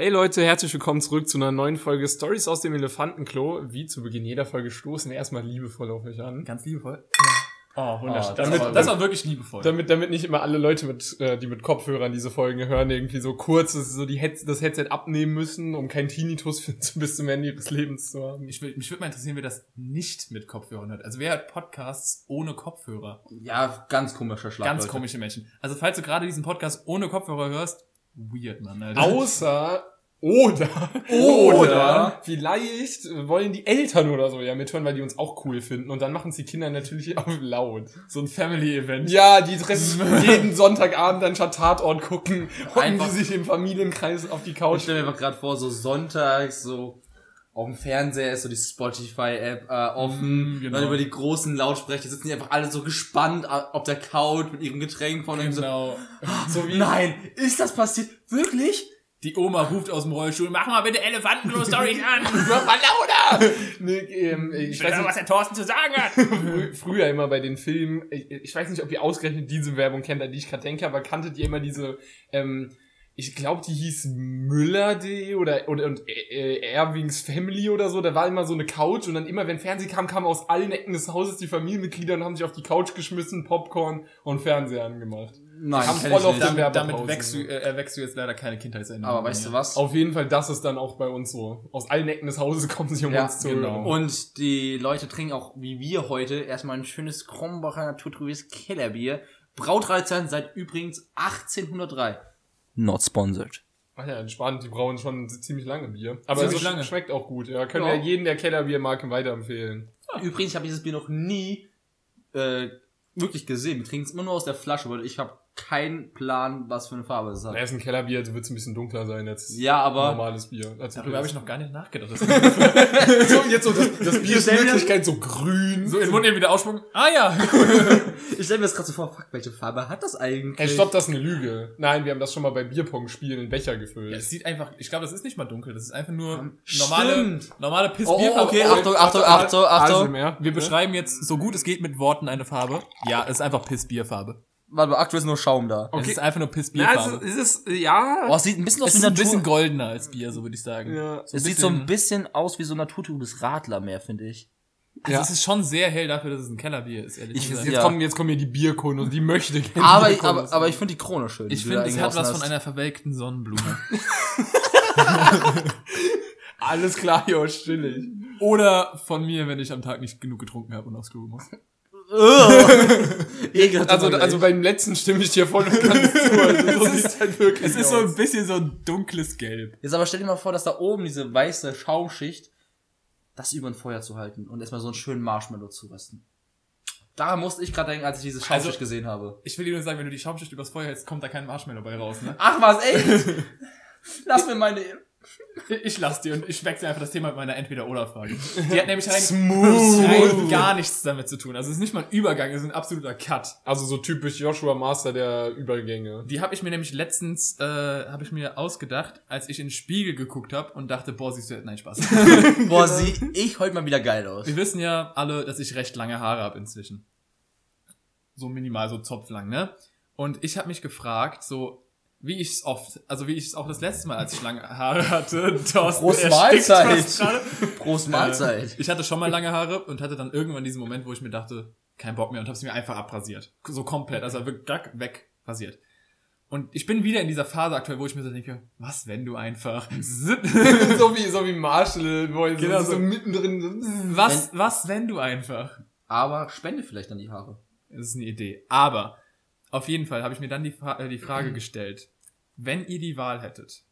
Hey Leute, herzlich willkommen zurück zu einer neuen Folge Stories aus dem Elefantenklo. Wie zu Beginn jeder Folge stoßen wir erstmal liebevoll auf euch an. Ganz liebevoll. Oh, wunderschön. Oh, das, damit- war, das war wirklich liebevoll. Damit, damit nicht immer alle Leute, mit, äh, die mit Kopfhörern diese Folgen hören, irgendwie so kurz so die Heads das Headset abnehmen müssen, um keinen Tinnitus bis zum Ende ihres Lebens zu haben. ich will, mich würde mal interessieren, wer das nicht mit Kopfhörern hört. Also wer hat Podcasts ohne Kopfhörer? Ja, ganz komischer Schlag. Ganz Leute. komische Menschen. Also falls du gerade diesen Podcast ohne Kopfhörer hörst, weird, Mann. Alter. Außer oder, oder vielleicht wollen die Eltern oder so ja mithören, weil die uns auch cool finden und dann machen es die Kinder natürlich auch laut. So ein Family-Event. Ja, die treffen jeden Sonntagabend dann schon Tatort gucken, hocken die sich im Familienkreis auf die Ich Couch. stelle mir einfach gerade vor, so sonntags, so auf dem Fernseher ist so die Spotify-App äh, offen. Mm, genau. Dann über die großen Lautsprecher sitzen die einfach alle so gespannt auf der Couch mit ihrem Getränk von dem so, Genau. so wie, nein, ist das passiert? Wirklich? Die Oma ruft aus dem Rollstuhl, mach mal bitte Elefantenklo-Stories an. Mach mal lauter! nee, ähm, ich Ich weiß weiß nicht, was der Thorsten zu sagen hat. frü früher immer bei den Filmen, ich, ich weiß nicht, ob ihr ausgerechnet diese Werbung kennt, an die ich gerade denke, aber kanntet ihr immer diese, ähm, ich glaube, die hieß Müller.de oder, oder und, äh, Erwings Family oder so, da war immer so eine Couch und dann immer, wenn Fernsehen kam, kamen aus allen Ecken des Hauses die Familienmitglieder und haben sich auf die Couch geschmissen, Popcorn und Fernseher angemacht. Nein, Haben voll ich auf nicht. den damit damit wächst du, äh, erwächst du jetzt leider keine Kindheitserinnerung. Aber weißt du was? Auf jeden Fall, das ist dann auch bei uns so. Aus allen Ecken des Hauses kommen sie um Ja, uns zu genau. Und die Leute trinken auch, wie wir heute, erstmal ein schönes Krombacher naturtrübes Kellerbier. Brautradition seit übrigens 1803. Not sponsored. Ach ja, entspannt, die brauen schon ziemlich lange Bier. Aber Ziemlich es lange. schmeckt auch gut, ja. Können Ja. wir jeden, der Kellerbier mag, weiterempfehlen. Übrigens, ich habe dieses Bier noch nie äh, wirklich gesehen. Wir trinken es immer nur aus der Flasche, weil ich habe keinen Plan, was für eine Farbe es hat. Na, ist ein Kellerbier, also wird es ein bisschen dunkler sein als Ja, aber normales Bier. Also Darüber habe ich noch gar nicht nachgedacht. Das so, jetzt so, das, das Bier ist in Wirklichkeit so grün. so in den Mund eben wieder ausspucken. Ah ja. ich stelle mir das gerade so vor, fuck, welche Farbe hat das eigentlich? Hey, stopp, das ist eine Lüge. Nein, wir haben das schon mal bei Bierpong-Spielen in Becher gefüllt. Ja, es sieht einfach, ich glaube, das ist nicht mal dunkel, das ist einfach nur Ähm, normale, stimmt. normale piss Oh, oh, okay, Achtung, Achtung, Achtung, Achtung. Also mehr. Wir beschreiben jetzt so gut es geht mit Worten eine Farbe. Ja, es ist einfach Pissbierfarbe. Warte mal, aktuell ist nur Schaum da. Es Okay. ist einfach nur Ja, Pissbierfarbe. es ist, es ist, ja. Oh, es sieht ein bisschen aus es wie ist ein Natur. bisschen goldener als Bier, so würde ich sagen. Ja. So es sieht so ein bisschen aus wie so ein naturtrübes Radler mehr, finde ich. Also Ja. es ist schon sehr hell dafür, dass es ein Kellerbier ist, ehrlich Ich- gesagt. Jetzt Ja. kommen, jetzt kommen hier die Bierkunden und die möchte gerne Aber, Bierkunden. aber, aber ich finde die Krone schön. Ich finde, es hat was von einer verwelkten Sonnenblume. Alles klar, jo, stillig. Oder von mir, wenn ich am Tag nicht genug getrunken habe und aufs Klo muss. Also, also beim letzten stimme ich dir voll und ganz zu. Also so Es ist- halt wirklich Es ist so ein bisschen so ein dunkles Gelb. Jetzt aber stell dir mal vor, dass da oben diese weiße Schaumschicht, das über ein Feuer zu halten und erstmal so einen schönen Marshmallow zu rösten. Daran musste ich gerade denken, als ich diese Schaumschicht Also- gesehen habe. Ich will dir nur sagen, wenn du die Schaumschicht übers Feuer hältst, kommt da kein Marshmallow bei raus, ne? Ach was, echt? Lass mir meine... Ich lass dir und ich wechsle einfach das Thema mit meiner Entweder-Oder-Frage. Die hat nämlich rein, Smooth. rein gar nichts damit zu tun. Also es ist nicht mal ein Übergang, es ist ein absoluter Cut. Also so typisch Joshua Master der Übergänge. Die habe ich mir nämlich letztens, äh, habe ich mir ausgedacht, als ich in den Spiegel geguckt habe und dachte, boah, siehst du, nein, Spaß. Boah, sieh ich heute mal wieder geil aus. Wir wissen ja alle, dass ich recht lange Haare habe inzwischen. So minimal, so zopflang, ne? Und ich habe mich gefragt, so wie ich es oft, also wie ich es auch das letzte Mal, als ich lange Haare hatte, Thorsten Prost Mahlzeit. Prost Mahlzeit. Äh, ich hatte schon mal lange Haare und hatte dann irgendwann diesen Moment, wo ich mir dachte, kein Bock mehr und habe sie mir einfach abrasiert. So komplett, also wirklich weg rasiert. Und ich bin wieder in dieser Phase aktuell, wo ich mir so denke, was, wenn du einfach, so wie, so wie Marshall, wo er Genau so, so mittendrin was, was, wenn du einfach. Aber spende vielleicht dann die Haare. Das ist eine Idee. Aber auf jeden Fall habe ich mir dann die, Fra äh, die Frage gestellt, wenn ihr die Wahl hättet,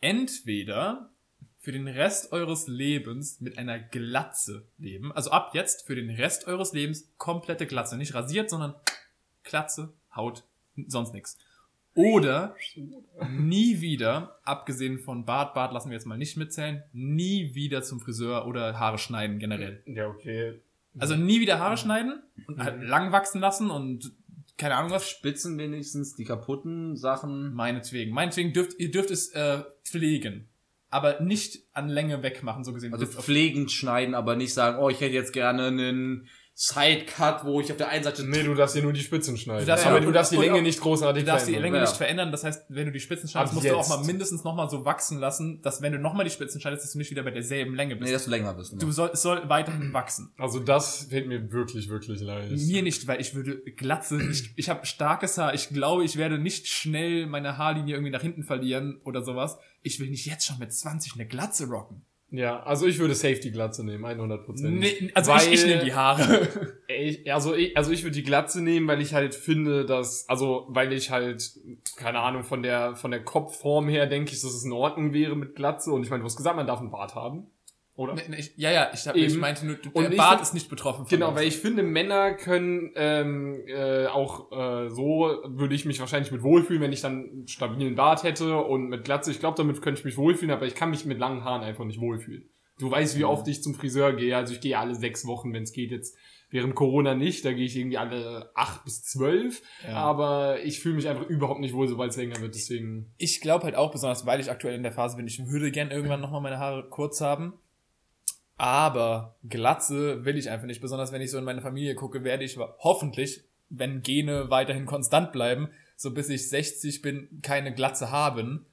entweder für den Rest eures Lebens mit einer Glatze leben, also ab jetzt für den Rest eures Lebens komplette Glatze, nicht rasiert, sondern Glatze, Haut, sonst nix. Oder nie wieder, abgesehen von Bart, Bart lassen wir jetzt mal nicht mitzählen, nie wieder zum Friseur oder Haare schneiden generell. Ja, okay. Also nie wieder Haare schneiden und halt lang wachsen lassen und keine Ahnung was. Spitzen wenigstens, die kaputten Sachen. Meinetwegen. Meinetwegen dürft ihr dürft es äh, pflegen. Aber nicht an Länge wegmachen, so gesehen. Also pflegend schneiden, aber nicht sagen, oh, ich hätte jetzt gerne einen Sidecut, wo ich auf der einen Seite Nee, du darfst dir nur die Spitzen schneiden. Du darfst aber ja, du darfst die Länge nicht großartig Du darfst die verändern. Länge Ja. nicht verändern, das heißt, wenn du die Spitzen Ab schneidest, musst du auch jetzt. mal mindestens nochmal so wachsen lassen, dass wenn du nochmal die Spitzen schneidest, dass du nicht wieder bei derselben Länge bist. Nee, dass du länger bist. ne? du soll, es soll weiterhin wachsen. Also das fällt mir wirklich, wirklich leid. Mir nicht, weil ich würde Glatze nicht, ich habe starkes Haar, ich glaube, ich werde nicht schnell meine Haarlinie irgendwie nach hinten verlieren oder sowas. Ich will nicht jetzt schon mit 20 eine Glatze rocken. Ja, also ich würde Safety-Glatze nehmen, 100 Prozent. Nee, also ich, ich nehme die Haare. Ich, also ich, also ich würde die Glatze nehmen, weil ich halt finde, dass, also weil ich halt, keine Ahnung, von der, von der Kopfform her denke ich, dass es in Ordnung wäre mit Glatze. Und ich meine, du hast gesagt, man darf einen Bart haben. Oder? Nee, nee, ich, ja, ja, ich, hab, ich meinte nur, der Und Bart ist nicht betroffen. von Genau, weil ich finde, Männer können ähm, äh, auch äh, so würde ich mich wahrscheinlich mit wohlfühlen, wenn ich dann einen stabilen Bart hätte und mit Glatze. Ich glaube, damit könnte ich mich wohlfühlen, aber ich kann mich mit langen Haaren einfach nicht wohlfühlen. Du weißt, wie oft ich zum Friseur gehe. Also ich gehe alle sechs Wochen, wenn es geht. Jetzt während Corona nicht. Da gehe ich irgendwie alle acht bis zwölf. Ja. Aber ich fühle mich einfach überhaupt nicht wohl, sobald es länger wird. Deswegen. Ich glaube halt auch, besonders weil ich aktuell in der Phase bin, ich würde gern irgendwann nochmal meine Haare kurz haben. Aber Glatze will ich einfach nicht. Besonders wenn ich so in meine Familie gucke, werde ich hoffentlich, wenn Gene weiterhin konstant bleiben, so bis ich 60 bin, keine Glatze haben.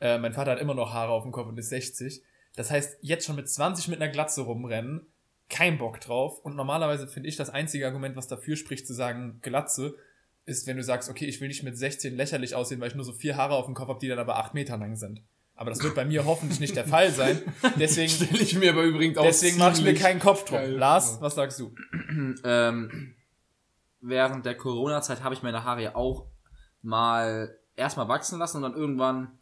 Äh, mein Vater hat immer noch Haare auf dem Kopf und ist 60. Das heißt, jetzt schon mit 20 mit einer Glatze rumrennen, kein Bock drauf. Und normalerweise finde ich das einzige Argument, was dafür spricht, zu sagen Glatze, ist, wenn du sagst, okay, ich will nicht mit 16 lächerlich aussehen, weil ich nur so vier Haare auf dem Kopf habe, die dann aber acht Meter lang sind. Aber das wird bei mir hoffentlich nicht der Fall sein. Deswegen, Stelle ich mir aber übrigens auch deswegen mache ich mir keinen Kopf drum. geil Lars, was sagst du? ähm, während der Corona-Zeit habe ich meine Haare ja auch mal erstmal wachsen lassen und dann irgendwann.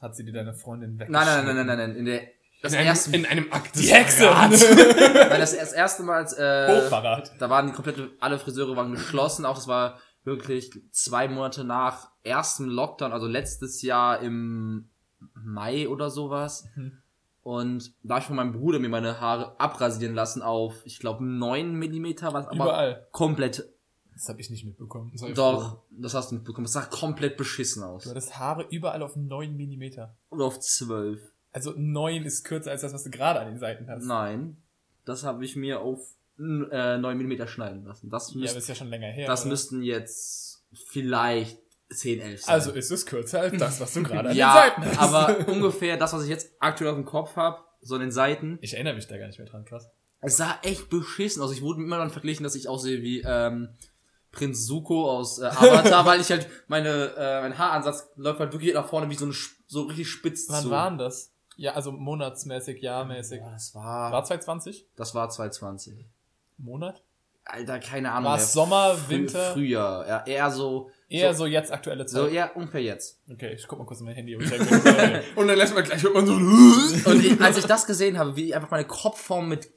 Hat sie dir deine Freundin weg? Nein, nein, nein, nein, nein, nein. In der das in, einem, erste, in einem Akt Die Hexe! Weil das, das erste Mal, als, äh, Hochverrat. da waren die komplette, alle Friseure waren geschlossen. Auch das war wirklich zwei Monate nach erstem Lockdown, also letztes Jahr im Mai oder sowas. Mhm. Und da habe ich von meinem Bruder mir meine Haare abrasieren lassen auf, ich glaube, 9 Millimeter, was aber Überall. komplett Das habe ich nicht mitbekommen. Sei Doch, das hast du mitbekommen. Das sah komplett beschissen aus. Du hattest Haare überall auf 9 Millimeter. Oder auf 12. Also 9 ist kürzer als das, was du gerade an den Seiten hast. Nein, das habe ich mir auf äh, 9 mm schneiden lassen. Das, Ja, müsst, aber ist ja schon länger her. das oder? müssten jetzt vielleicht 10, 11 sein. Also ist es kürzer als das, was du gerade an den ja, Seiten hast. aber ungefähr das, was ich jetzt aktuell auf dem Kopf habe, so an den Seiten. Ich erinnere mich da gar nicht mehr dran, krass. Es sah echt beschissen aus. Ich wurde immer dann verglichen, dass ich aussehe wie ähm, Prinz Zuko aus äh, Avatar, weil ich halt meine äh, mein Haaransatz läuft halt wirklich nach vorne wie so eine so richtig spitz Wann zu. waren das? Ja, also monatsmäßig, jahrmäßig. Boah, das war War 2020? das war 2020. Monat? Alter, keine Ahnung. War es Sommer, Frü- Winter? Früher, ja, eher so, Eher so, jetzt aktuelle so Zeit. eher ungefähr jetzt. Okay, ich guck mal kurz in mein Handy. ob ich da- Und dann lässt man gleich hört man so. Und ich, als ich das gesehen habe, wie einfach meine Kopfform mit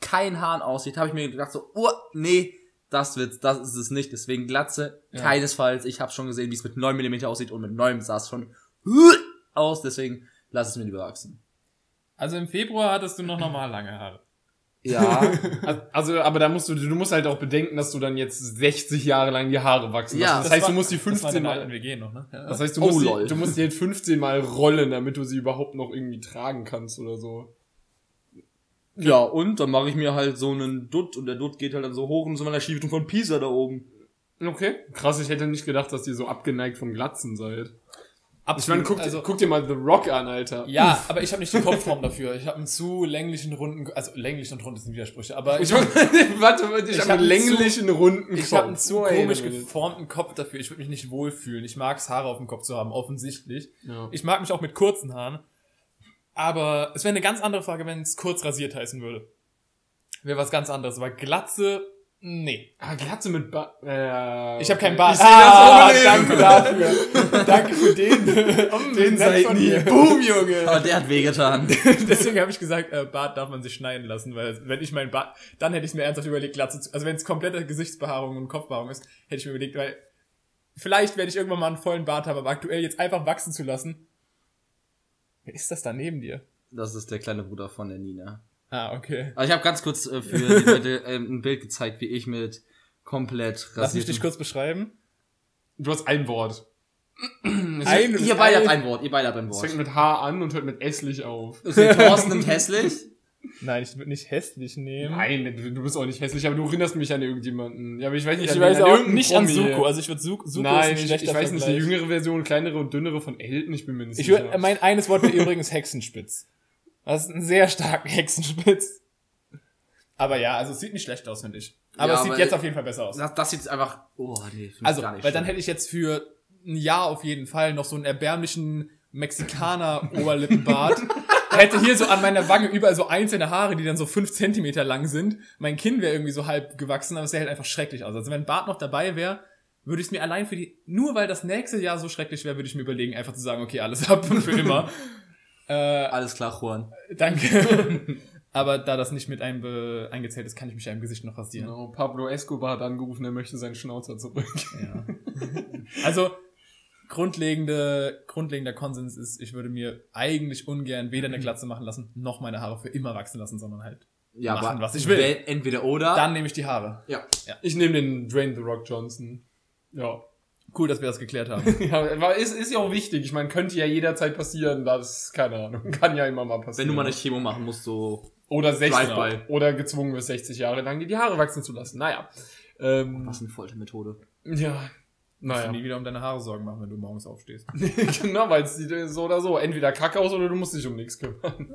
keinen Haaren aussieht, habe ich mir gedacht so, oh, nee, das wird, das ist es nicht. Deswegen Glatze, Ja. keinesfalls. Ich habe schon gesehen, wie es mit 9 mm aussieht und mit 9 sah es schon aus. Deswegen lass es mir lieber wachsen. also im Februar hattest du noch normal lange Haare. Ja, Also, aber da musst du, du musst halt auch bedenken, dass du dann jetzt 60 Jahre lang die Haare wachsen. Ja, das, das heißt, war- du musst die Das war 15 in der alten mal, WG noch, ne? Ja. das heißt, du Oh, musst, lol. die, du musst die halt 15 mal rollen, damit du sie überhaupt noch irgendwie tragen kannst oder so. ja, und dann mache ich mir halt so einen Dutt und der Dutt geht halt dann so hoch und so meiner Schieftung von Pisa da oben. Okay. Krass, ich hätte nicht gedacht, dass ihr so abgeneigt von Glatzen seid. Ich Absolut. meine, guck, also, guck dir mal The Rock an, Alter. ja, aber ich habe nicht die Kopfform dafür. Ich habe einen zu länglichen, runden, also länglich und rund sind Widersprüche, aber ich, Ich, warte, ich, Ich habe hab einen einen zu- länglichen, runden ich Kopf. habe einen zu komisch geformten Kopf dafür. Ich würde mich nicht wohlfühlen. Ich mag es, Haare auf dem Kopf zu haben, offensichtlich. Ja. Ich mag mich auch mit kurzen Haaren. Aber es wäre eine ganz andere Frage, wenn es kurz rasiert heißen würde. Wäre was ganz anderes. Aber Glatze, nee. Ah, Glatze mit ba äh, Ich habe keinen Bart. Ah, danke dafür. danke für den. Den den seid von nie. Boom, Junge. Aber der hat wehgetan. Deswegen habe ich gesagt, äh, Bart darf man sich schneiden lassen, weil wenn ich meinen Bart, dann hätte ich mir ernsthaft überlegt, Glatze zu, also wenn es komplette Gesichtsbehaarung und Kopfbehaarung ist, hätte ich mir überlegt, weil vielleicht werde ich irgendwann mal einen vollen Bart haben, aber aktuell jetzt einfach wachsen zu lassen. Wer ist das da neben dir? Das ist der kleine Bruder von der Nina. Ah, okay. Also ich habe ganz kurz äh, für die Leute ähm, ein Bild gezeigt, wie ich mit komplett Lass mich dich kurz beschreiben. Du hast ein Wort. Ein, Ihr beide habt ein Wort, ihr beide habt ein Es Wort. fängt mit H an und hört mit esslich auf. Okay, Thorsten nimmt hässlich. Nein, ich würde nicht hässlich nehmen. Nein, du, bist auch nicht hässlich, aber du erinnerst mich an irgendjemanden. Ja, aber ich weiß nicht, Ich an, weiß an auch nicht an Promi. Suko. Also ich würde Suko, Suko Nein, ist ein ich, ich weiß nicht, die jüngere Version, kleinere und dünnere von Elton, ich bin mir nicht Ich sicher. würde, mein eines Wort wäre übrigens Hexenspitz. Das ist ein sehr starker Hexenspitz. Aber ja, also es sieht nicht schlecht aus, finde ich. Aber Ja, es sieht jetzt auf jeden Fall besser aus. Das, das sieht einfach. Oh, nee, Also, gar nicht weil dann schön. hätte ich jetzt für ein Jahr auf jeden Fall noch so einen erbärmlichen Mexikaner-Oberlippenbart. hätte hier so an meiner Wange überall so einzelne Haare, die dann so fünf Zentimeter lang sind. Mein Kinn wäre irgendwie so halb gewachsen, aber es sähe halt einfach schrecklich aus. Also wenn ein Bart noch dabei wäre, würde ich es mir allein für die, nur weil das nächste Jahr so schrecklich wäre, würde ich mir überlegen, einfach zu sagen, okay, alles ab für immer. äh, Alles klar, Juan. danke. aber da das nicht mit einbe eingezählt ist, kann ich mich ja im Gesicht noch rasieren. Genau, Pablo Escobar hat angerufen, er möchte seinen Schnauzer zurück. Ja. Also, grundlegende, grundlegender Konsens ist, ich würde mir eigentlich ungern weder eine Glatze machen lassen, noch meine Haare für immer wachsen lassen, sondern halt. Ja, Machen, aber was ich will. Entweder oder. Dann nehme ich die Haare. ja. Ich nehme den Drain the Rock Johnson. Ja. Cool, dass wir das geklärt haben. Ja, ist, ist ja auch wichtig. Ich meine, könnte ja jederzeit passieren, das, keine Ahnung, kann ja immer mal Wenn passieren. du mal eine Chemo machen musst, so. Oder 60 Drive-by. Oder gezwungen wirst, 60 Jahre lang dir die Haare wachsen zu lassen. Naja. Ähm, Was eine Foltermethode. ja. Musst du Naja. nie wieder um deine Haare Sorgen machen, wenn du morgens aufstehst. genau, weil es sieht so oder so. Entweder kacke aus oder du musst dich um nichts kümmern.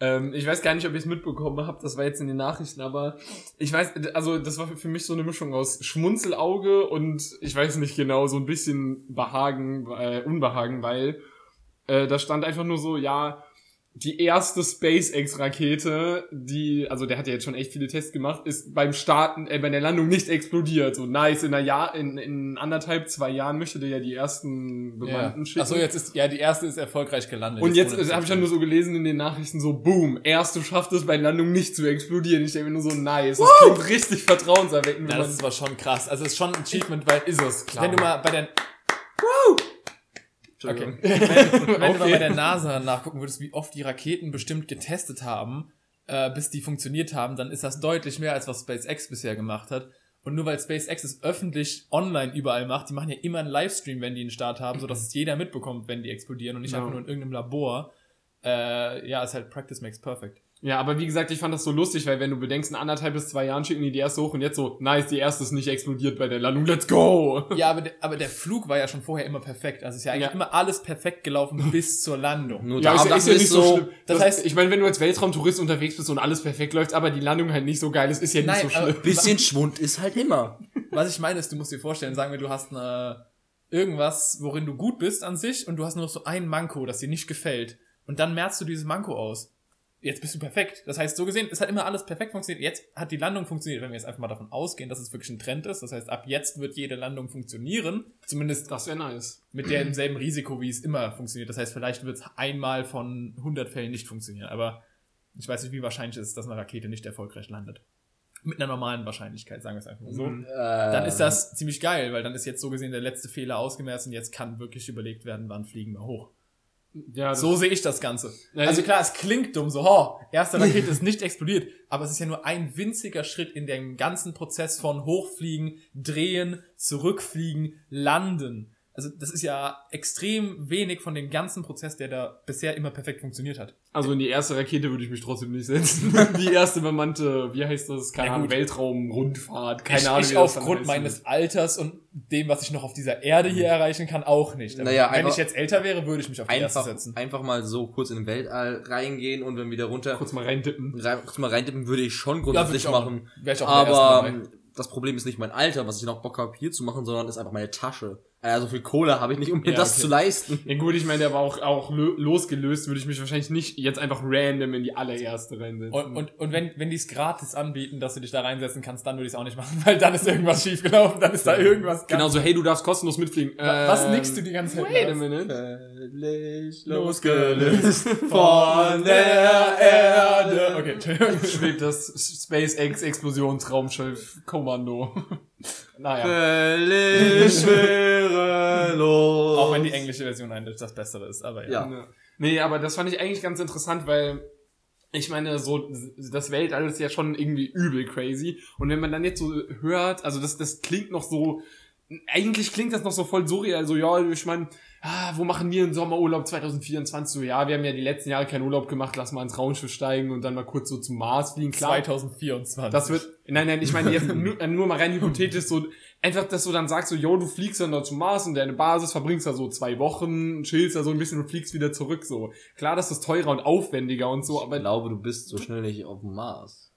Ähm, ich weiß gar nicht, ob ich es mitbekommen habe, das war jetzt in den Nachrichten, aber ich weiß, also das war für mich so eine Mischung aus Schmunzelauge und ich weiß nicht genau, so ein bisschen Behagen, äh, Unbehagen, weil äh, da stand einfach nur so, ja, die erste SpaceX-Rakete, die, also der hat ja jetzt schon echt viele Tests gemacht, ist beim Starten, äh, bei der Landung nicht explodiert. So nice, in einer Jahr, in, in anderthalb, zwei Jahren möchte der ja die ersten Bemannten schicken. Achso, jetzt ist, ja, die erste ist erfolgreich gelandet. Und jetzt ohne äh, habe ich ja nur so gelesen in den Nachrichten so, boom, erste schafft es bei Landung nicht zu explodieren. Ich denke mir nur so, nice, das klingt richtig vertrauenserweckend. Ja, das ist aber schon krass. Also es ist schon ein Achievement, weil ist es, klar. wenn du mal bei der Entschuldigung. wenn, wenn du mal Okay. bei der NASA nachgucken würdest, wie oft die Raketen bestimmt getestet haben, äh, bis die funktioniert haben, dann ist das deutlich mehr, als was SpaceX bisher gemacht hat. Und nur weil SpaceX es öffentlich online überall macht, die machen ja immer einen Livestream, wenn die einen Start haben, sodass es jeder mitbekommt, wenn die explodieren und nicht Ja. einfach nur in irgendeinem Labor. Äh, ja, ist halt Practice makes perfect. Ja, aber wie gesagt, ich fand das so lustig, weil wenn du bedenkst, in anderthalb bis zwei Jahren schicken die die erste hoch und jetzt so, nice, die erste ist nicht explodiert bei der Landung, let's go! Ja, aber der, aber der Flug war ja schon vorher immer perfekt. Also es ist ja eigentlich Ja. immer alles perfekt gelaufen bis zur Landung. Nur Ja, da, ist, das ist ja nicht so schlimm. das Das heißt- ich meine, wenn du als Weltraumtourist unterwegs bist und alles perfekt läuft, aber die Landung halt nicht so geil ist, ist ja nicht Nein, so schlimm. Bisschen Schwund ist halt immer. Was ich meine ist, du musst dir vorstellen, sagen wir, du hast eine, irgendwas, worin du gut bist an sich und du hast nur noch so ein Manko, das dir nicht gefällt. Und dann merkst du dieses Manko aus. Jetzt bist du perfekt. Das heißt, so gesehen, es hat immer alles perfekt funktioniert. Jetzt hat die Landung funktioniert, wenn wir jetzt einfach mal davon ausgehen, dass es wirklich ein Trend ist. Das heißt, ab jetzt wird jede Landung funktionieren. Zumindest Das wäre nice. mit demselben Risiko, wie es immer funktioniert. Das heißt, vielleicht wird es einmal von 100 Fällen nicht funktionieren. Aber ich weiß nicht, wie wahrscheinlich es ist, dass eine Rakete nicht erfolgreich landet. Mit einer normalen Wahrscheinlichkeit, sagen wir es einfach mal so. Mhm. Dann ist das ziemlich geil, weil dann ist jetzt so gesehen der letzte Fehler ausgemerzt und jetzt kann wirklich überlegt werden, wann fliegen wir hoch. Ja, So sehe ich das Ganze. Ja, Also klar, es klingt dumm, so, ho, erste Rakete ist nicht explodiert, aber es ist ja nur ein winziger Schritt in dem ganzen Prozess von Hochfliegen, Drehen, Zurückfliegen, Landen. Also das ist ja extrem wenig von dem ganzen Prozess, der da bisher immer perfekt funktioniert hat. Also in die erste Rakete würde ich mich trotzdem nicht setzen. Die erste bemannte, wie heißt das? Keine Na Ahnung. Weltraumrundfahrt. Keine ich, Ahnung. ich aufgrund meines Alters und dem, was ich noch auf dieser Erde hier erreichen kann, auch nicht. Aber Naja, wenn einfach- ich jetzt älter wäre, würde ich mich auf die erste Einfach, setzen. einfach mal so kurz in den Weltall reingehen und dann wieder runter. Kurz mal reindippen. rein, kurz mal reintippen würde ich schon Ja, grundsätzlich würde ich auch machen. Wäre ich auch der Aber Erste das Problem ist nicht mein Alter, was ich noch Bock habe hier zu machen, sondern ist einfach meine Tasche. Also viel Kohle habe ich nicht, um mir Ja, das okay. zu leisten. Ja gut, ich meine, der war auch, auch lö- losgelöst, würde ich mich wahrscheinlich nicht jetzt einfach random in die allererste reinsetzen. Und, und, und wenn, wenn die es gratis anbieten, dass du dich da reinsetzen kannst, dann würde ich es auch nicht machen, weil dann ist irgendwas schiefgelaufen, dann ist da irgendwas genau so, hey, du darfst kostenlos mitfliegen. Wa- Was Ähm, nickst du die ganze Zeit? Wait a minute. Völlig Losgelöst von der Erde. Okay, Entschuldigung. Schwebt das SpaceX-Explosions-Raumschiff Kommando. Naja. Völlig schwerelos. Auch wenn die englische Version eigentlich das Bessere ist, aber ja. Ja. Nee, aber das fand ich eigentlich ganz interessant, weil ich meine, so das Weltall ist ja schon irgendwie übel crazy. Und wenn man dann jetzt so hört, also das, das klingt noch so, eigentlich klingt das noch so voll surreal, so ja, ich meine, ah, wo machen wir einen Sommerurlaub 2024? So, ja, wir haben ja die letzten Jahre keinen Urlaub gemacht, lass mal ins Raumschiff steigen und dann mal kurz so zum Mars fliegen. Klar, 2024. das wird, nein, nein, ich meine jetzt nur, nur mal rein hypothetisch so, einfach, dass du dann sagst so, yo, du fliegst dann da zum Mars und deine Basis verbringst da so zwei Wochen, chillst da so ein bisschen und fliegst wieder zurück, so. Klar, das ist teurer und aufwendiger und so, Ich aber, glaube, du bist so schnell nicht auf dem Mars.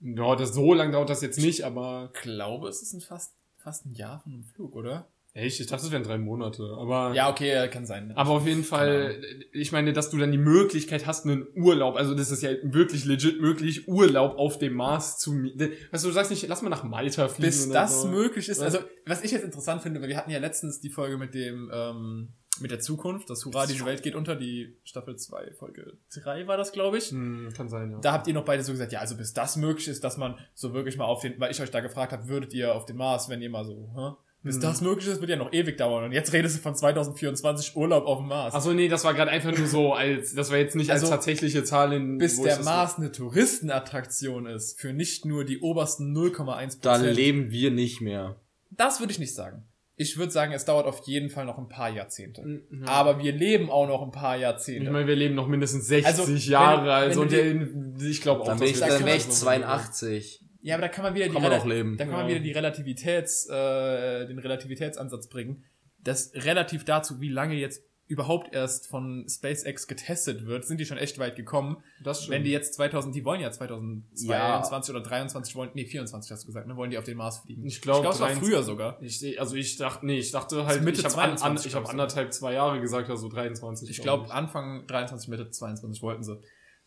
ja, das, so lang dauert das jetzt nicht, aber, Ich glaube, es ist ein fast, fast ein Jahr von einem Flug, oder? Echt, ich dachte, das wären drei Monate, aber, Ja, okay, kann sein. Aber auf jeden Fall, ich meine, dass du dann die Möglichkeit hast, einen Urlaub, also das ist ja wirklich legit möglich, Urlaub auf dem Mars zu mieten. Weißt du, du sagst nicht, lass mal nach Malta fliegen. bis das so. möglich ist. Also, was ich jetzt interessant finde, weil wir hatten ja letztens die Folge mit dem, ähm, mit der Zukunft, das Hurra, diese Welt geht unter, die Staffel 2, Folge 3 war das, glaube ich. Hm, kann sein, ja. Da habt ihr noch beide so gesagt, ja, also bis das möglich ist, dass man so wirklich mal auf den, weil ich euch da gefragt habe, würdet ihr auf den Mars, wenn ihr mal so, hä? Bis Mhm. das möglich ist, wird ja noch ewig dauern. Und jetzt redest du von 2024 Urlaub auf dem Mars. Achso, nee, das war gerade einfach nur so, als das war jetzt nicht Also, als tatsächliche Zahl in. bis der Mars eine Touristenattraktion ist, für nicht nur die obersten 0,1 Da Prozent. leben wir nicht mehr. Das würde ich nicht sagen. Ich würde sagen, es dauert auf jeden Fall noch ein paar Jahrzehnte. Mhm. Aber wir leben auch noch ein paar Jahrzehnte. Ich meine, wir leben noch mindestens 60 Also, wenn- Jahre, wenn also dir- der, ich glaube auch, Dann bin ich, wir- da dann ich so- 82. ja, aber da kann man wieder die Kann man Rela- auch leben. Da kann man Ja. wieder die Relativitäts, äh, den Relativitätsansatz bringen. Das relativ dazu, wie lange jetzt überhaupt erst von SpaceX getestet wird, sind die schon echt weit gekommen. Das stimmt. Wenn die jetzt 2000, die wollen ja 2022 oder 23 wollen, nee, 24 hast du gesagt, ne, wollen die auf den Mars fliegen. Ich glaub, ich glaub, es war 23 früher sogar. Ich also ich dachte, nee, ich dachte halt, Mitte ich habe an, an, 22, ich hab glaub anderthalb, zwei Jahre gesagt, also 23. Ich glaube, Anfang 23, Mitte 22 wollten sie.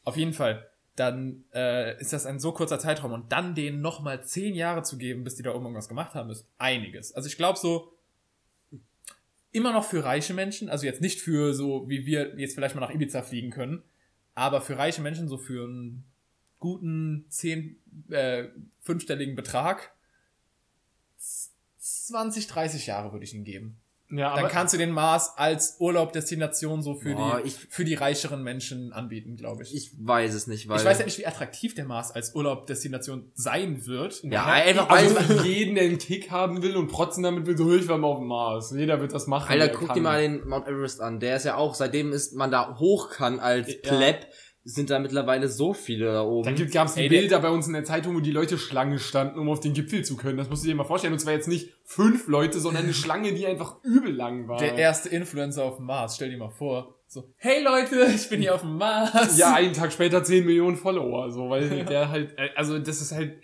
Auf jeden Fall. Dann äh, ist das ein so kurzer Zeitraum und dann denen nochmal zehn Jahre zu geben, bis die da oben irgendwas gemacht haben, ist einiges. Also ich glaube so, immer noch für reiche Menschen, also jetzt nicht für so, wie wir jetzt vielleicht mal nach Ibiza fliegen können, aber für reiche Menschen so für einen guten zehn, äh, fünfstelligen Betrag 20, 30 Jahre würde ich ihnen geben. Ja, Dann aber, kannst du den Mars als Urlaubdestination so für, Boah, die, ich- für die reicheren Menschen anbieten, glaube ich. Ich weiß es nicht, weil. ich weiß ja nicht, wie attraktiv der Mars als Urlaubdestination sein wird. Ja, Ja, einfach also weil. jeden, der einen Kick haben will und protzen damit will, so ich war mal auf dem Mars. Jeder wird das machen. Alter, guck kann. dir mal den Mount Everest an. Der ist ja auch, seitdem ist man da hoch kann als Ja. Pleb, sind da mittlerweile so viele da oben. Da gibt, gab's Ey, Bilder bei uns in der Zeitung, wo die Leute Schlange standen, um auf den Gipfel zu können. Das musst du dir mal vorstellen. Und zwar jetzt nicht fünf Leute, sondern eine Schlange, die einfach übel lang war. Der erste Influencer auf dem Mars, stell dir mal vor. So, hey Leute, ich bin hier auf dem Mars. ja, einen Tag später 10 Millionen Follower, so, weil der halt, äh, also das ist halt,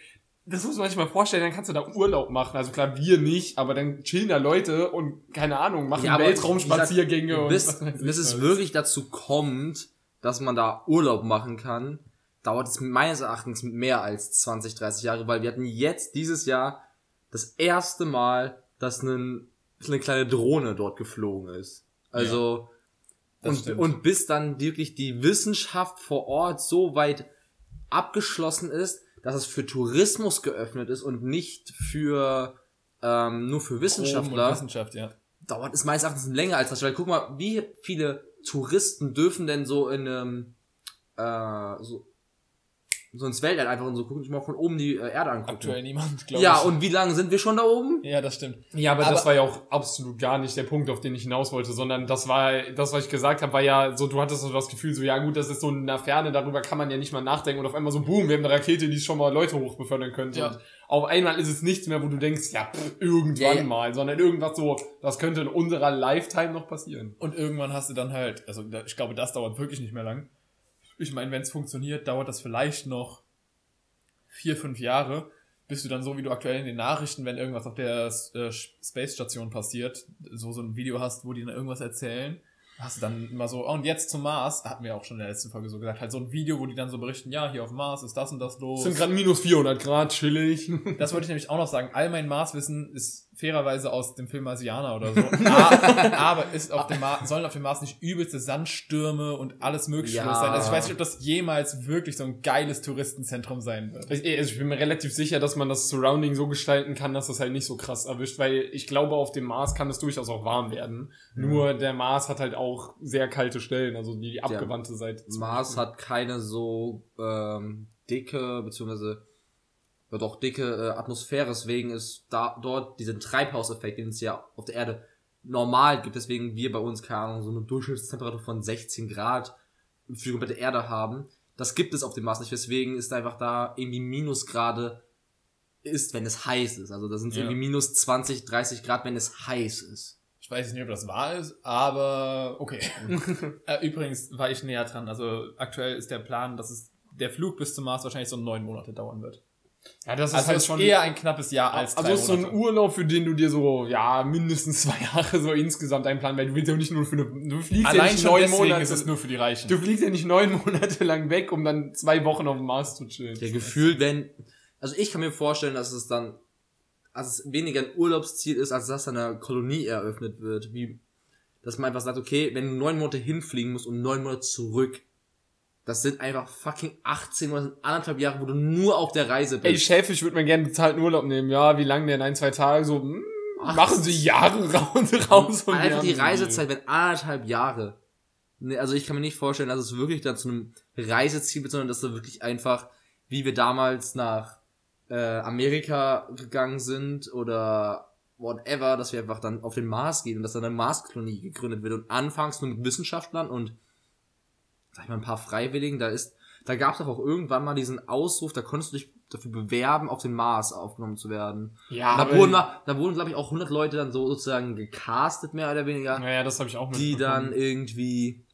das muss man sich mal vorstellen, dann kannst du da Urlaub machen. Also klar, wir nicht, aber dann chillen da Leute und keine Ahnung, machen Ja, aber Weltraumspaziergänge gesagt, und bis, bis es wirklich dazu kommt, dass man da Urlaub machen kann, dauert es meines Erachtens mehr als 20, 30 Jahre, weil wir hatten jetzt dieses Jahr das erste Mal, dass ein, eine kleine Drohne dort geflogen ist. Also, das und, stimmt. und bis dann wirklich die Wissenschaft vor Ort so weit abgeschlossen ist, dass es für Tourismus geöffnet ist und nicht für ähm, nur für Wissenschaftler Wissenschaft, ja. dauert es meines Erachtens länger als das. Weil guck mal, wie viele Touristen dürfen denn so in einem äh, so, so ins Weltall einfach und so gucken, mal von oben die äh, Erde angucken. Aktuell niemand, glaube ja, ich. und wie lange sind wir schon da oben? Ja, das stimmt. Ja, aber, Aber- das war ja auch absolut gar nicht der Punkt, auf den ich hinaus wollte, sondern das war, das, was ich gesagt habe, war ja so, du hattest so das Gefühl, so, ja gut, das ist so in der Ferne, darüber kann man ja nicht mal nachdenken und auf einmal so, boom, wir haben eine Rakete, die schon mal Leute hochbefördern könnte. Ja. Und auf einmal ist es nichts mehr, wo du denkst, ja, pff, irgendwann Ja, ja. mal, sondern irgendwas so, das könnte in unserer Lifetime noch passieren. Und irgendwann hast du dann halt, also ich glaube, das dauert wirklich nicht mehr lang. Ich meine, wenn es funktioniert, dauert das vielleicht noch vier, fünf Jahre, bis du dann so wie du aktuell in den Nachrichten, wenn irgendwas auf der äh, Space Station passiert, so so ein Video hast, wo die dann irgendwas erzählen, hast du dann immer so, oh, und jetzt zum Mars, hatten wir auch schon in der letzten Folge so gesagt, halt so ein Video, wo die dann so berichten, ja, hier auf Mars ist das und das los. Es sind gerade minus 400 Grad, chillig. Das wollte ich nämlich auch noch sagen. All mein Marswissen ist fairerweise aus dem Film Marsianer oder so. A- Aber ist auf dem Mars, sollen auf dem Mars nicht übelste Sandstürme und alles mögliche Ja. sein. Also ich weiß nicht, ob das jemals wirklich so ein geiles Touristenzentrum sein wird. Ich, also ich bin mir relativ sicher, dass man das Surrounding so gestalten kann, dass das halt nicht so krass erwischt, weil ich glaube, auf dem Mars kann es durchaus auch warm werden. Nur der Mars hat halt auch sehr kalte Stellen, also die abgewandte Seite. zum Mars hat keine so ähm, dicke, beziehungsweise ja doch dicke äh, Atmosphäre, deswegen ist da dort dieser Treibhauseffekt, den es ja auf der Erde normal gibt, deswegen wir bei uns, keine Ahnung, so eine Durchschnittstemperatur von 16 Grad für die komplette Erde haben. Das gibt es auf dem Mars nicht, deswegen ist einfach da irgendwie Minusgrade ist, wenn es heiß ist. Also da sind es Ja. irgendwie minus 20, 30 Grad, wenn es heiß ist. Ich weiß nicht, ob das wahr ist, aber okay. äh, übrigens war ich näher dran. Also aktuell ist der Plan, dass es der Flug bis zum Mars wahrscheinlich so neun Monate dauern wird. Ja, das ist Also halt ist schon eher ein knappes Jahr als also ist so ein. Urlaub, für den du dir so, ja, mindestens zwei Jahre so insgesamt einplanen, weil du willst ja nicht nur für eine, du fliegst ja Allein nicht schon neun deswegen Monate, ist es nur für die Reichen. du fliegst ja nicht neun Monate lang weg, um dann zwei Wochen auf dem Mars zu chillen. Ja, gefühlt, wenn, also ich kann mir vorstellen, dass es dann, dass es weniger ein Urlaubsziel ist, als dass eine Kolonie eröffnet wird, wie, dass man einfach sagt, okay, wenn du neun Monate hinfliegen musst und neun Monate zurück, das sind einfach fucking 18 oder sind anderthalb Jahre, wo du nur auf der Reise bist. Ey, Chef, ich würde mir gerne bezahlten Urlaub nehmen. Ja, wie lange denn? Ein, zwei Tage? So, hm, machen Sie Jahre raus, raus und einfach die. Reisezeit, wenn anderthalb Jahre. Ne, also ich kann mir nicht vorstellen, dass es wirklich dann zu einem Reiseziel wird, sondern dass du wirklich einfach, wie wir damals nach äh, Amerika gegangen sind oder whatever, dass wir einfach dann auf den Mars gehen und dass dann eine Marskolonie gegründet wird und anfangs nur mit Wissenschaftlern und sag ich mal ein paar Freiwilligen, da ist, da gab es doch auch irgendwann mal diesen Ausruf, da konntest du dich dafür bewerben, auf den Mars aufgenommen zu werden. Ja, da wurden, da, wurden glaube ich auch 100 Leute dann so sozusagen gecastet, mehr oder weniger Naja, das habe ich auch die dann irgendwie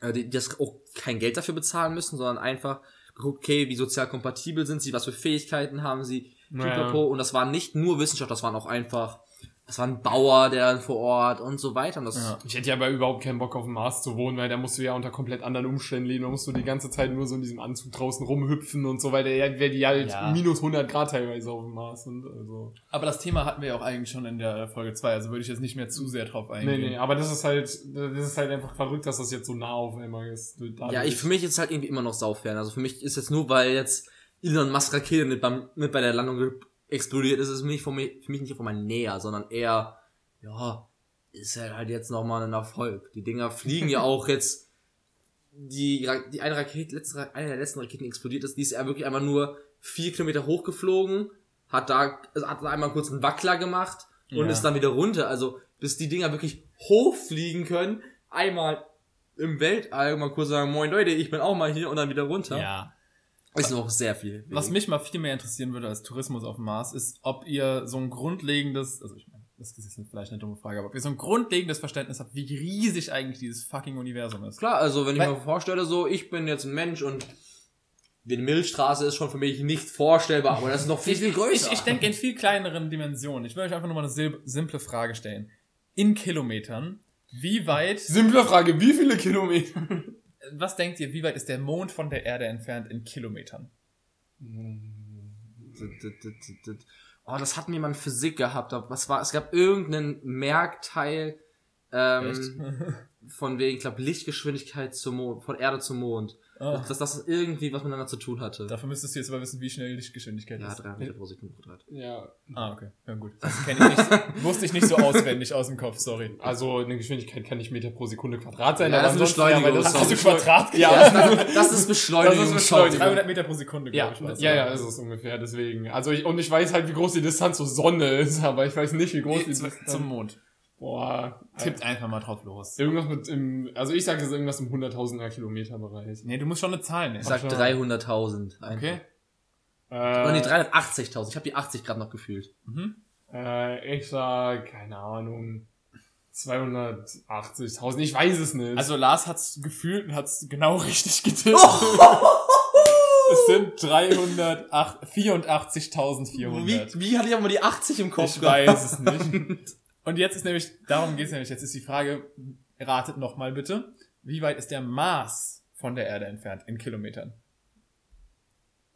äh, die, die das auch kein Geld dafür bezahlen müssen, sondern einfach geguckt, okay, wie sozial kompatibel sind sie, was für Fähigkeiten haben sie, Naja. und das waren nicht nur Wissenschaft, das waren auch einfach, das war ein Bauer, der dann vor Ort und so weiter und das, Ja. Ich hätte ja aber überhaupt keinen Bock auf dem Mars zu wohnen, weil da musst du ja unter komplett anderen Umständen leben. Da musst du die ganze Zeit nur so in diesem Anzug draußen rumhüpfen und so, weil der ja, weil die halt Ja. minus 100 Grad teilweise auf dem Mars sind. Also. Aber das Thema hatten wir ja auch eigentlich schon in der Folge 2, also würde ich jetzt nicht mehr zu sehr drauf Nee, eingehen. nee, aber das ist halt, das ist halt einfach verrückt, dass das jetzt so nah auf einmal ist. ja, ich, für mich ist es halt irgendwie immer noch saufern, also für mich ist jetzt nur, weil jetzt Elon Musk Rakete mit, beim, mit bei der Landung explodiert ist, es nicht für mich, für mich nicht auf einmal näher, sondern eher, ja, ist halt, halt jetzt nochmal ein Erfolg. Die Dinger fliegen ja auch jetzt, die, die eine Rakete, letzte, eine der letzten Raketen die explodiert ist, die ist ja wirklich einfach nur vier Kilometer hochgeflogen, hat da, also hat da einmal kurz einen Wackler gemacht und Ja. ist dann wieder runter. Also, bis die Dinger wirklich hochfliegen können, einmal im Weltall mal kurz sagen, moin Leute, ich bin auch mal hier und dann wieder runter. ja. Ist noch sehr viel. Was mich mal viel mehr interessieren würde als Tourismus auf dem Mars, ist, ob ihr so ein grundlegendes, also ich meine, das ist jetzt vielleicht eine dumme Frage, aber ob ihr so ein grundlegendes Verständnis habt, wie riesig eigentlich dieses fucking Universum ist. Klar, also wenn ich Weil- mir vorstelle, so, ich bin jetzt ein Mensch und die Milchstraße ist schon für mich nicht vorstellbar, aber das ist noch viel, viel größer. Ich, ich denke in viel kleineren Dimensionen. Ich will euch einfach nur mal eine simple Frage stellen. In Kilometern, wie weit, Simple Frage, wie viele Kilometer? Was denkt ihr, wie weit ist der Mond von der Erde entfernt in Kilometern? Oh, das hat mir mal in Physik gehabt. Was war? Es gab irgendeinen Merkteil ähm, von wegen, ich glaube, Lichtgeschwindigkeit zum Mond, von Erde zum Mond. Ah. Dass das irgendwie was miteinander zu tun hatte. Dafür müsstest du jetzt aber wissen, wie schnell Lichtgeschwindigkeit ja, ist. 300 Meter pro Sekunde Quadrat. Ja, Ah, okay. Ja, gut. Das kenne ich nicht. wusste ich nicht so auswendig aus dem Kopf, sorry. also eine Geschwindigkeit kann nicht Meter pro Sekunde Quadrat sein, Ja, das ist Beschleunigung, weil das Hast du Quadrat Ja, Das, das ist Beschleunigung. Das ist Beschleunigung. 300 Meter pro Sekunde, Ja, glaube ich. war's. ja, ja, ist es ungefähr, deswegen. Also ich, und ich weiß halt, wie groß die Distanz zur Sonne ist, aber ich weiß nicht, wie groß die Nee, zu- Distanz... zum Mond. Boah, Tippt einfach mal drauf los. Irgendwas mit im, also ich sage jetzt irgendwas im 100.000er Kilometer Bereich. Nee, du musst schon eine Zahl nennen. Ich sag schon. 300.000. einfach. Okay. Oder nee, Äh, 380.000. Ich habe die 80 Grad noch gefühlt. Mhm. äh, ich sag, keine Ahnung, 280.000, ich weiß es nicht. Also Lars hat's gefühlt und hat's genau richtig getippt. es sind 384.400. Wie, wie hatte ich aber mal die 80 im Kopf Ich weiß es nicht. Und jetzt ist nämlich, darum geht's nämlich, jetzt ist die Frage, ratet nochmal bitte, wie weit ist der Mars von der Erde entfernt in Kilometern?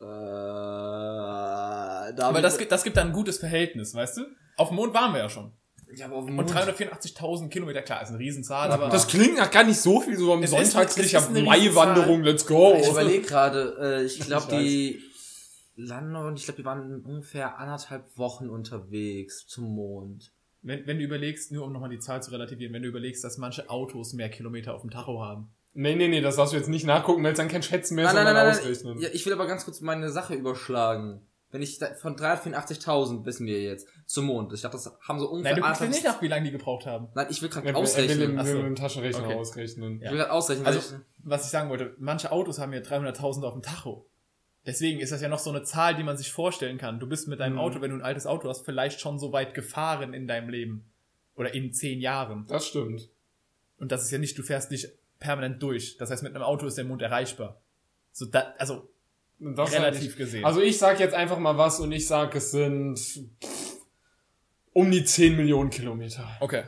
Äh, da Aber das, gibt- das gibt dann ein gutes Verhältnis, weißt du? Auf dem Mond waren wir ja schon. ja, aber auf dem Und Mond- 384.000 Kilometer, klar, ist eine Riesenzahl, aber... das klingt nach gar nicht so viel, so am Es ist- Sonntag, es ich ist hab eine Maiwanderung, let's go. Ich überlege gerade, äh, ich glaube, die Landung, ich glaube, die waren ungefähr anderthalb Wochen unterwegs zum Mond. Wenn, wenn du überlegst, nur um nochmal die Zahl zu relativieren, wenn du überlegst, dass manche Autos mehr Kilometer auf dem Tacho haben. Nee, nee, nee, das darfst du jetzt nicht nachgucken, weil es dann kein Schätzen mehr ist, Nein, nein, sondern nein, nein, ausrechnen. Ja, ich will aber ganz kurz meine Sache überschlagen. wenn ich da, von 384.000 wissen wir jetzt zum Mond. Ich dachte, das haben so ungefähr. Nein, du guckst ja nicht nach, wie lange die gebraucht haben. Nein, ich will gerade Er will, er will ausrechnen. Ach so. mit dem Taschenrechner Okay. ausrechnen. ich will gerade ausrechnen. Also, ich, was ich sagen wollte, manche Autos haben ja 300.000 auf dem Tacho. Deswegen ist das ja noch so eine Zahl, die man sich vorstellen kann. Du bist mit deinem Mhm. Auto, wenn du ein altes Auto hast, vielleicht schon so weit gefahren in deinem Leben. Oder in zehn Jahren. Das stimmt. Und das ist ja nicht, du fährst nicht permanent durch. Das heißt, mit einem Auto ist der Mond erreichbar. So, da, also, Das relativ sag gesehen. ich. Also ich sag jetzt einfach mal was und ich sag, es sind pff, um die 10 Millionen Kilometer. okay.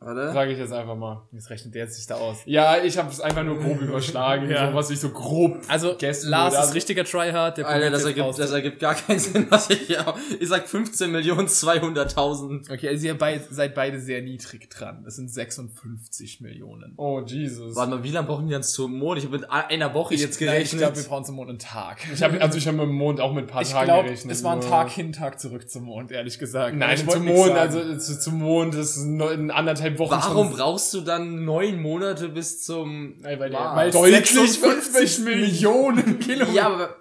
Warte. Sage ich jetzt einfach mal. Jetzt rechnet der sich da aus. Ja, ich habe es einfach nur grob überschlagen, Ja. so was ich so grob Also, Lars ist Also- richtiger Tryhard, der Alter, das jetzt ergibt, raus- das ergibt gar keinen Sinn, was ich hier Ich sag 15.200.000. Okay, also ihr beid, seid beide sehr niedrig dran. Das sind 56 Millionen. Oh, Jesus. Warte mal, wie lange brauchen die dann zum Mond? Ich habe mit einer Woche jetzt Nein, gerechnet. Ich glaube, wir brauchen zum Mond einen Tag. Ich habe also ich habe mit dem Mond auch mit ein paar Ich Tagen glaube, gerechnet. es war ein Tag hin, Tag zurück zum Mond, ehrlich gesagt. Nein, Ich wollte zum Mond, sagen. also zu, zum Mond ist no- in anderthalb Wochen Warum schon brauchst du dann neun Monate bis zum Ey, weil der- Mars? weil Deutlich 56 Millionen Kilometer. Ja, aber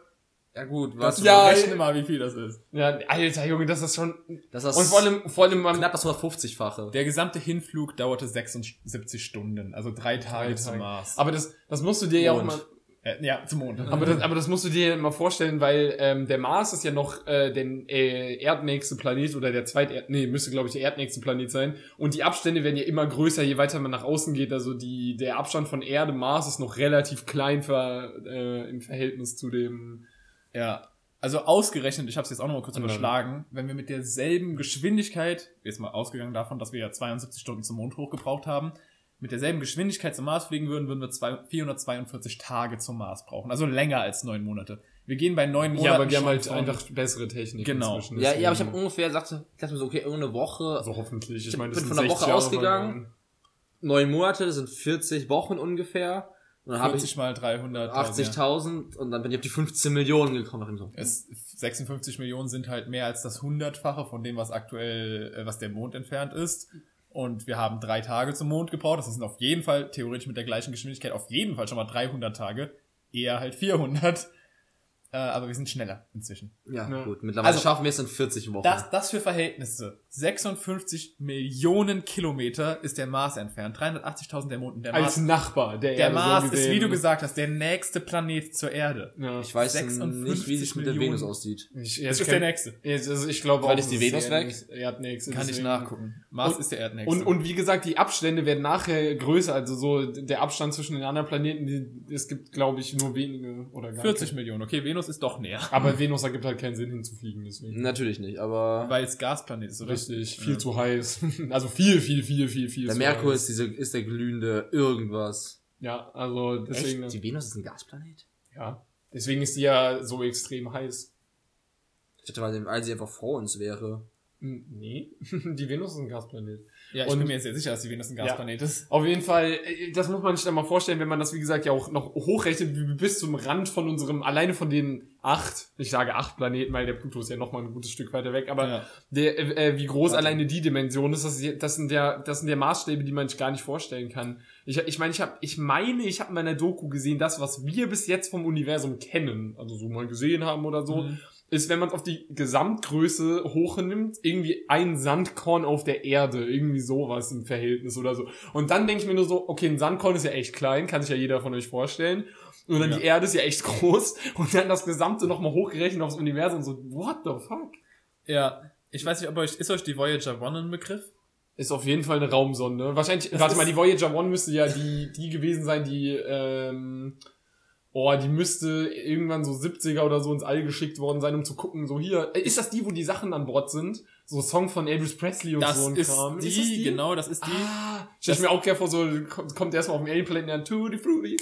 ja gut, was Ja, rechne mal, wie viel das ist. Ja, alter Junge, das ist schon das ist und vor allem vor allem man knapp das 150-fache. Der gesamte Hinflug dauerte 76 Stunden, also drei Tage Drei zum. Mars. aber das das musst du dir ja auch mal ja, zum Mond. aber das, aber das musst du dir mal vorstellen, weil ähm, der Mars ist ja noch äh, der äh, erdnächste Planet oder der zweiterd nee, müsste glaube ich der erdnächste Planet sein. Und die Abstände werden ja immer größer, je weiter man nach außen geht, also die der Abstand von Erde Mars ist noch relativ klein für, äh, im Verhältnis zu dem Ja, also ausgerechnet, ich habe es jetzt auch noch mal kurz dann- überschlagen, wenn wir mit derselben Geschwindigkeit, jetzt mal ausgegangen davon, dass wir ja 72 Stunden zum Mond hochgebraucht haben, mit derselben Geschwindigkeit zum Mars fliegen würden, würden wir zwei, 442 Tage zum Mars brauchen. Also länger als neun Monate. Wir gehen bei neun Monaten Ja, aber wir haben halt von- einfach bessere Technik Genau. inzwischen, Ja, ja, aber ich habe ungefähr gesagt, ich dachte mir so, okay, irgendeine Woche, also hoffentlich. Ich Ich meine, bin das von sind der Woche 60 Jahre ausgegangen. neun Monate, das sind 40 Wochen ungefähr. Und dann habe 40 ich mal 300. 80.000 und dann bin ich auf die 15 Millionen gekommen. So, Es, 56 Millionen sind halt mehr als das hundertfache von dem, was aktuell, äh, was der Mond entfernt ist. Und wir haben drei Tage zum Mond gebraucht. Das sind auf jeden Fall, theoretisch mit der gleichen Geschwindigkeit, auf jeden Fall schon mal 300 Tage. Eher halt 400. Äh, aber wir sind schneller inzwischen. Ja, Ja. gut. Mittlerweile Also, schaffen wir es in 40 Wochen. Das, das für Verhältnisse. 56 Millionen Kilometer ist der Mars entfernt. 380.000 der Mond. Der Als Mars, Nachbar der, der Erde, Mars so ist, wie du gesagt hast, der nächste Planet zur Erde. Ja. ich weiß 56 nicht, wie es mit der. Venus aussieht. Ich, Das ich ist der nächste. Jetzt, also ich glaube Weil auch, ist die Venus der weg? Erdnächste, Kann ich nachgucken. Mars Und- ist der Erdnächste. Und, und wie gesagt, die Abstände werden nachher größer, also so der Abstand zwischen den anderen Planeten, die, es gibt, glaube ich, nur wenige oder gar 40 keine. Millionen. Okay, Venus ist doch näher. Aber Venus ergibt halt keinen Sinn hinzufliegen, deswegen. Natürlich nicht, aber Weil es Gasplanet ist, oder? Richtig, viel zu heiß. Also viel, viel, viel, viel, viel der Merkur heiß. ist diese, ist der glühende irgendwas. Ja, also deswegen. Echt? Die Venus ist ein Gasplanet? Ja. Deswegen ist die ja so extrem heiß. Ich dachte, weil, weil sie einfach vor uns wäre. Nee, die Venus ist ein Gasplanet. Ja, ich Und- bin mir jetzt sehr sicher, dass die Venus ein Gasplanet ist. Auf jeden Fall, äh, das muss man sich dann mal vorstellen, wenn man das, wie gesagt, ja auch noch hochrechnet, wie bis zum Rand von unserem, alleine von den acht, ich sage acht Planeten, weil der Pluto ist ja noch mal ein gutes Stück weiter weg, aber Ja. der, äh, äh, wie groß Warte. alleine die Dimension ist, das, das sind ja, das sind ja Maßstäbe, die man sich gar nicht vorstellen kann. Ich, ich meine, ich habe, ich meine, ich habe in meiner Doku gesehen, das, was wir bis jetzt vom Universum kennen, also so mal gesehen haben oder so, Mhm. Ist, wenn man es auf die Gesamtgröße hochnimmt, irgendwie ein Sandkorn auf der Erde, irgendwie sowas im Verhältnis oder so. Und dann denke ich mir nur so, okay, ein Sandkorn ist ja echt klein, kann sich ja jeder von euch vorstellen. Und dann Ja. die Erde ist ja echt groß. Und dann das Gesamte nochmal hochgerechnet aufs Universum und so, what the fuck? Ja. Ich weiß nicht, ob euch, ist euch die Voyager One ein Begriff? Ist auf jeden Fall eine Raumsonde. Wahrscheinlich, Das warte mal, die Voyager One müsste ja die, die gewesen sein, die, ähm, oh, die müsste irgendwann so 70er oder so ins All geschickt worden sein, um zu gucken, so hier, äh, ist das die, wo die Sachen an Bord sind? So Song von Elvis Presley und Das so ein ist Kram. die, ist das die? genau, das ist die. Ah, stell ich mir auch gerne vor, so, kommt, erstmal auf dem Alien-Planeten an, Tutti Frutti.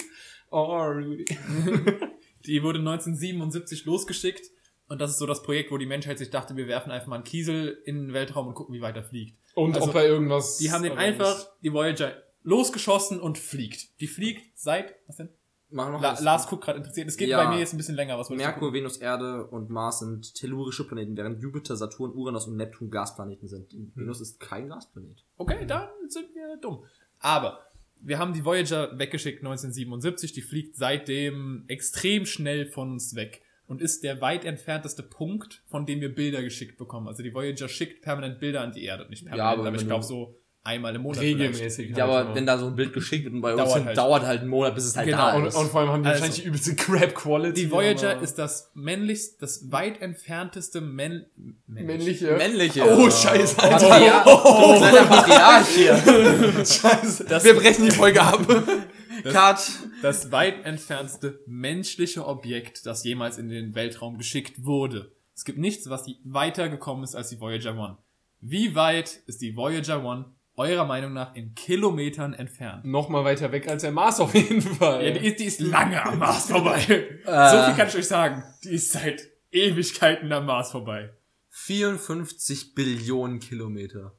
Oh, Rudy. Die wurde 1977 losgeschickt. Und das ist so das Projekt, wo die Menschheit sich dachte, wir werfen einfach mal einen Kiesel in den Weltraum und gucken, wie weit er fliegt. Und Also, ob er irgendwas... Die haben den einfach, die Voyager, losgeschossen und fliegt. Die fliegt seit, was denn? Wir noch La. Lars guckt gerade interessiert. Es geht Ja. bei mir jetzt ein bisschen länger. Was Merkur, Venus, Erde und Mars sind tellurische Planeten, während Jupiter, Saturn, Uranus und Neptun Gasplaneten sind. Die Venus ist kein Gasplanet. Okay, dann sind wir dumm. Aber wir haben die Voyager weggeschickt 1977, die fliegt seitdem extrem schnell von uns weg. und ist der weit entfernteste Punkt, von dem wir Bilder geschickt bekommen. Also die Voyager schickt permanent Bilder an die Erde. Nicht permanent, Ja, aber aber, ich glaube so einmal im Monat. Regelmäßig. Ja, halt, aber wenn da so ein Bild geschickt wird und bei uns Dauert sind, halt. dauert halt einen Monat, bis es halt Genau. da und, ist. und vor allem haben die Also- wahrscheinlich die übelste Crap-Quality. Die Voyager aber- ist das männlichst, das weit entfernteste Männ männlich. männliche. Männliche. Oh, scheiße. Patriarch. Du kleiner Patriarch hier. Scheiße. Das- Wir brechen die Folge ab. Cut. Das weit entfernteste menschliche Objekt, das jemals in den Weltraum geschickt wurde. Es gibt nichts, was weiter gekommen ist als die Voyager 1. Wie weit ist die Voyager 1 eurer Meinung nach in Kilometern entfernt? Noch mal weiter weg als der Mars auf jeden Fall. Ja, die, ist, die ist lange am Mars vorbei. so viel kann ich euch sagen. Die ist seit Ewigkeiten am Mars vorbei. 54 Billionen Kilometer.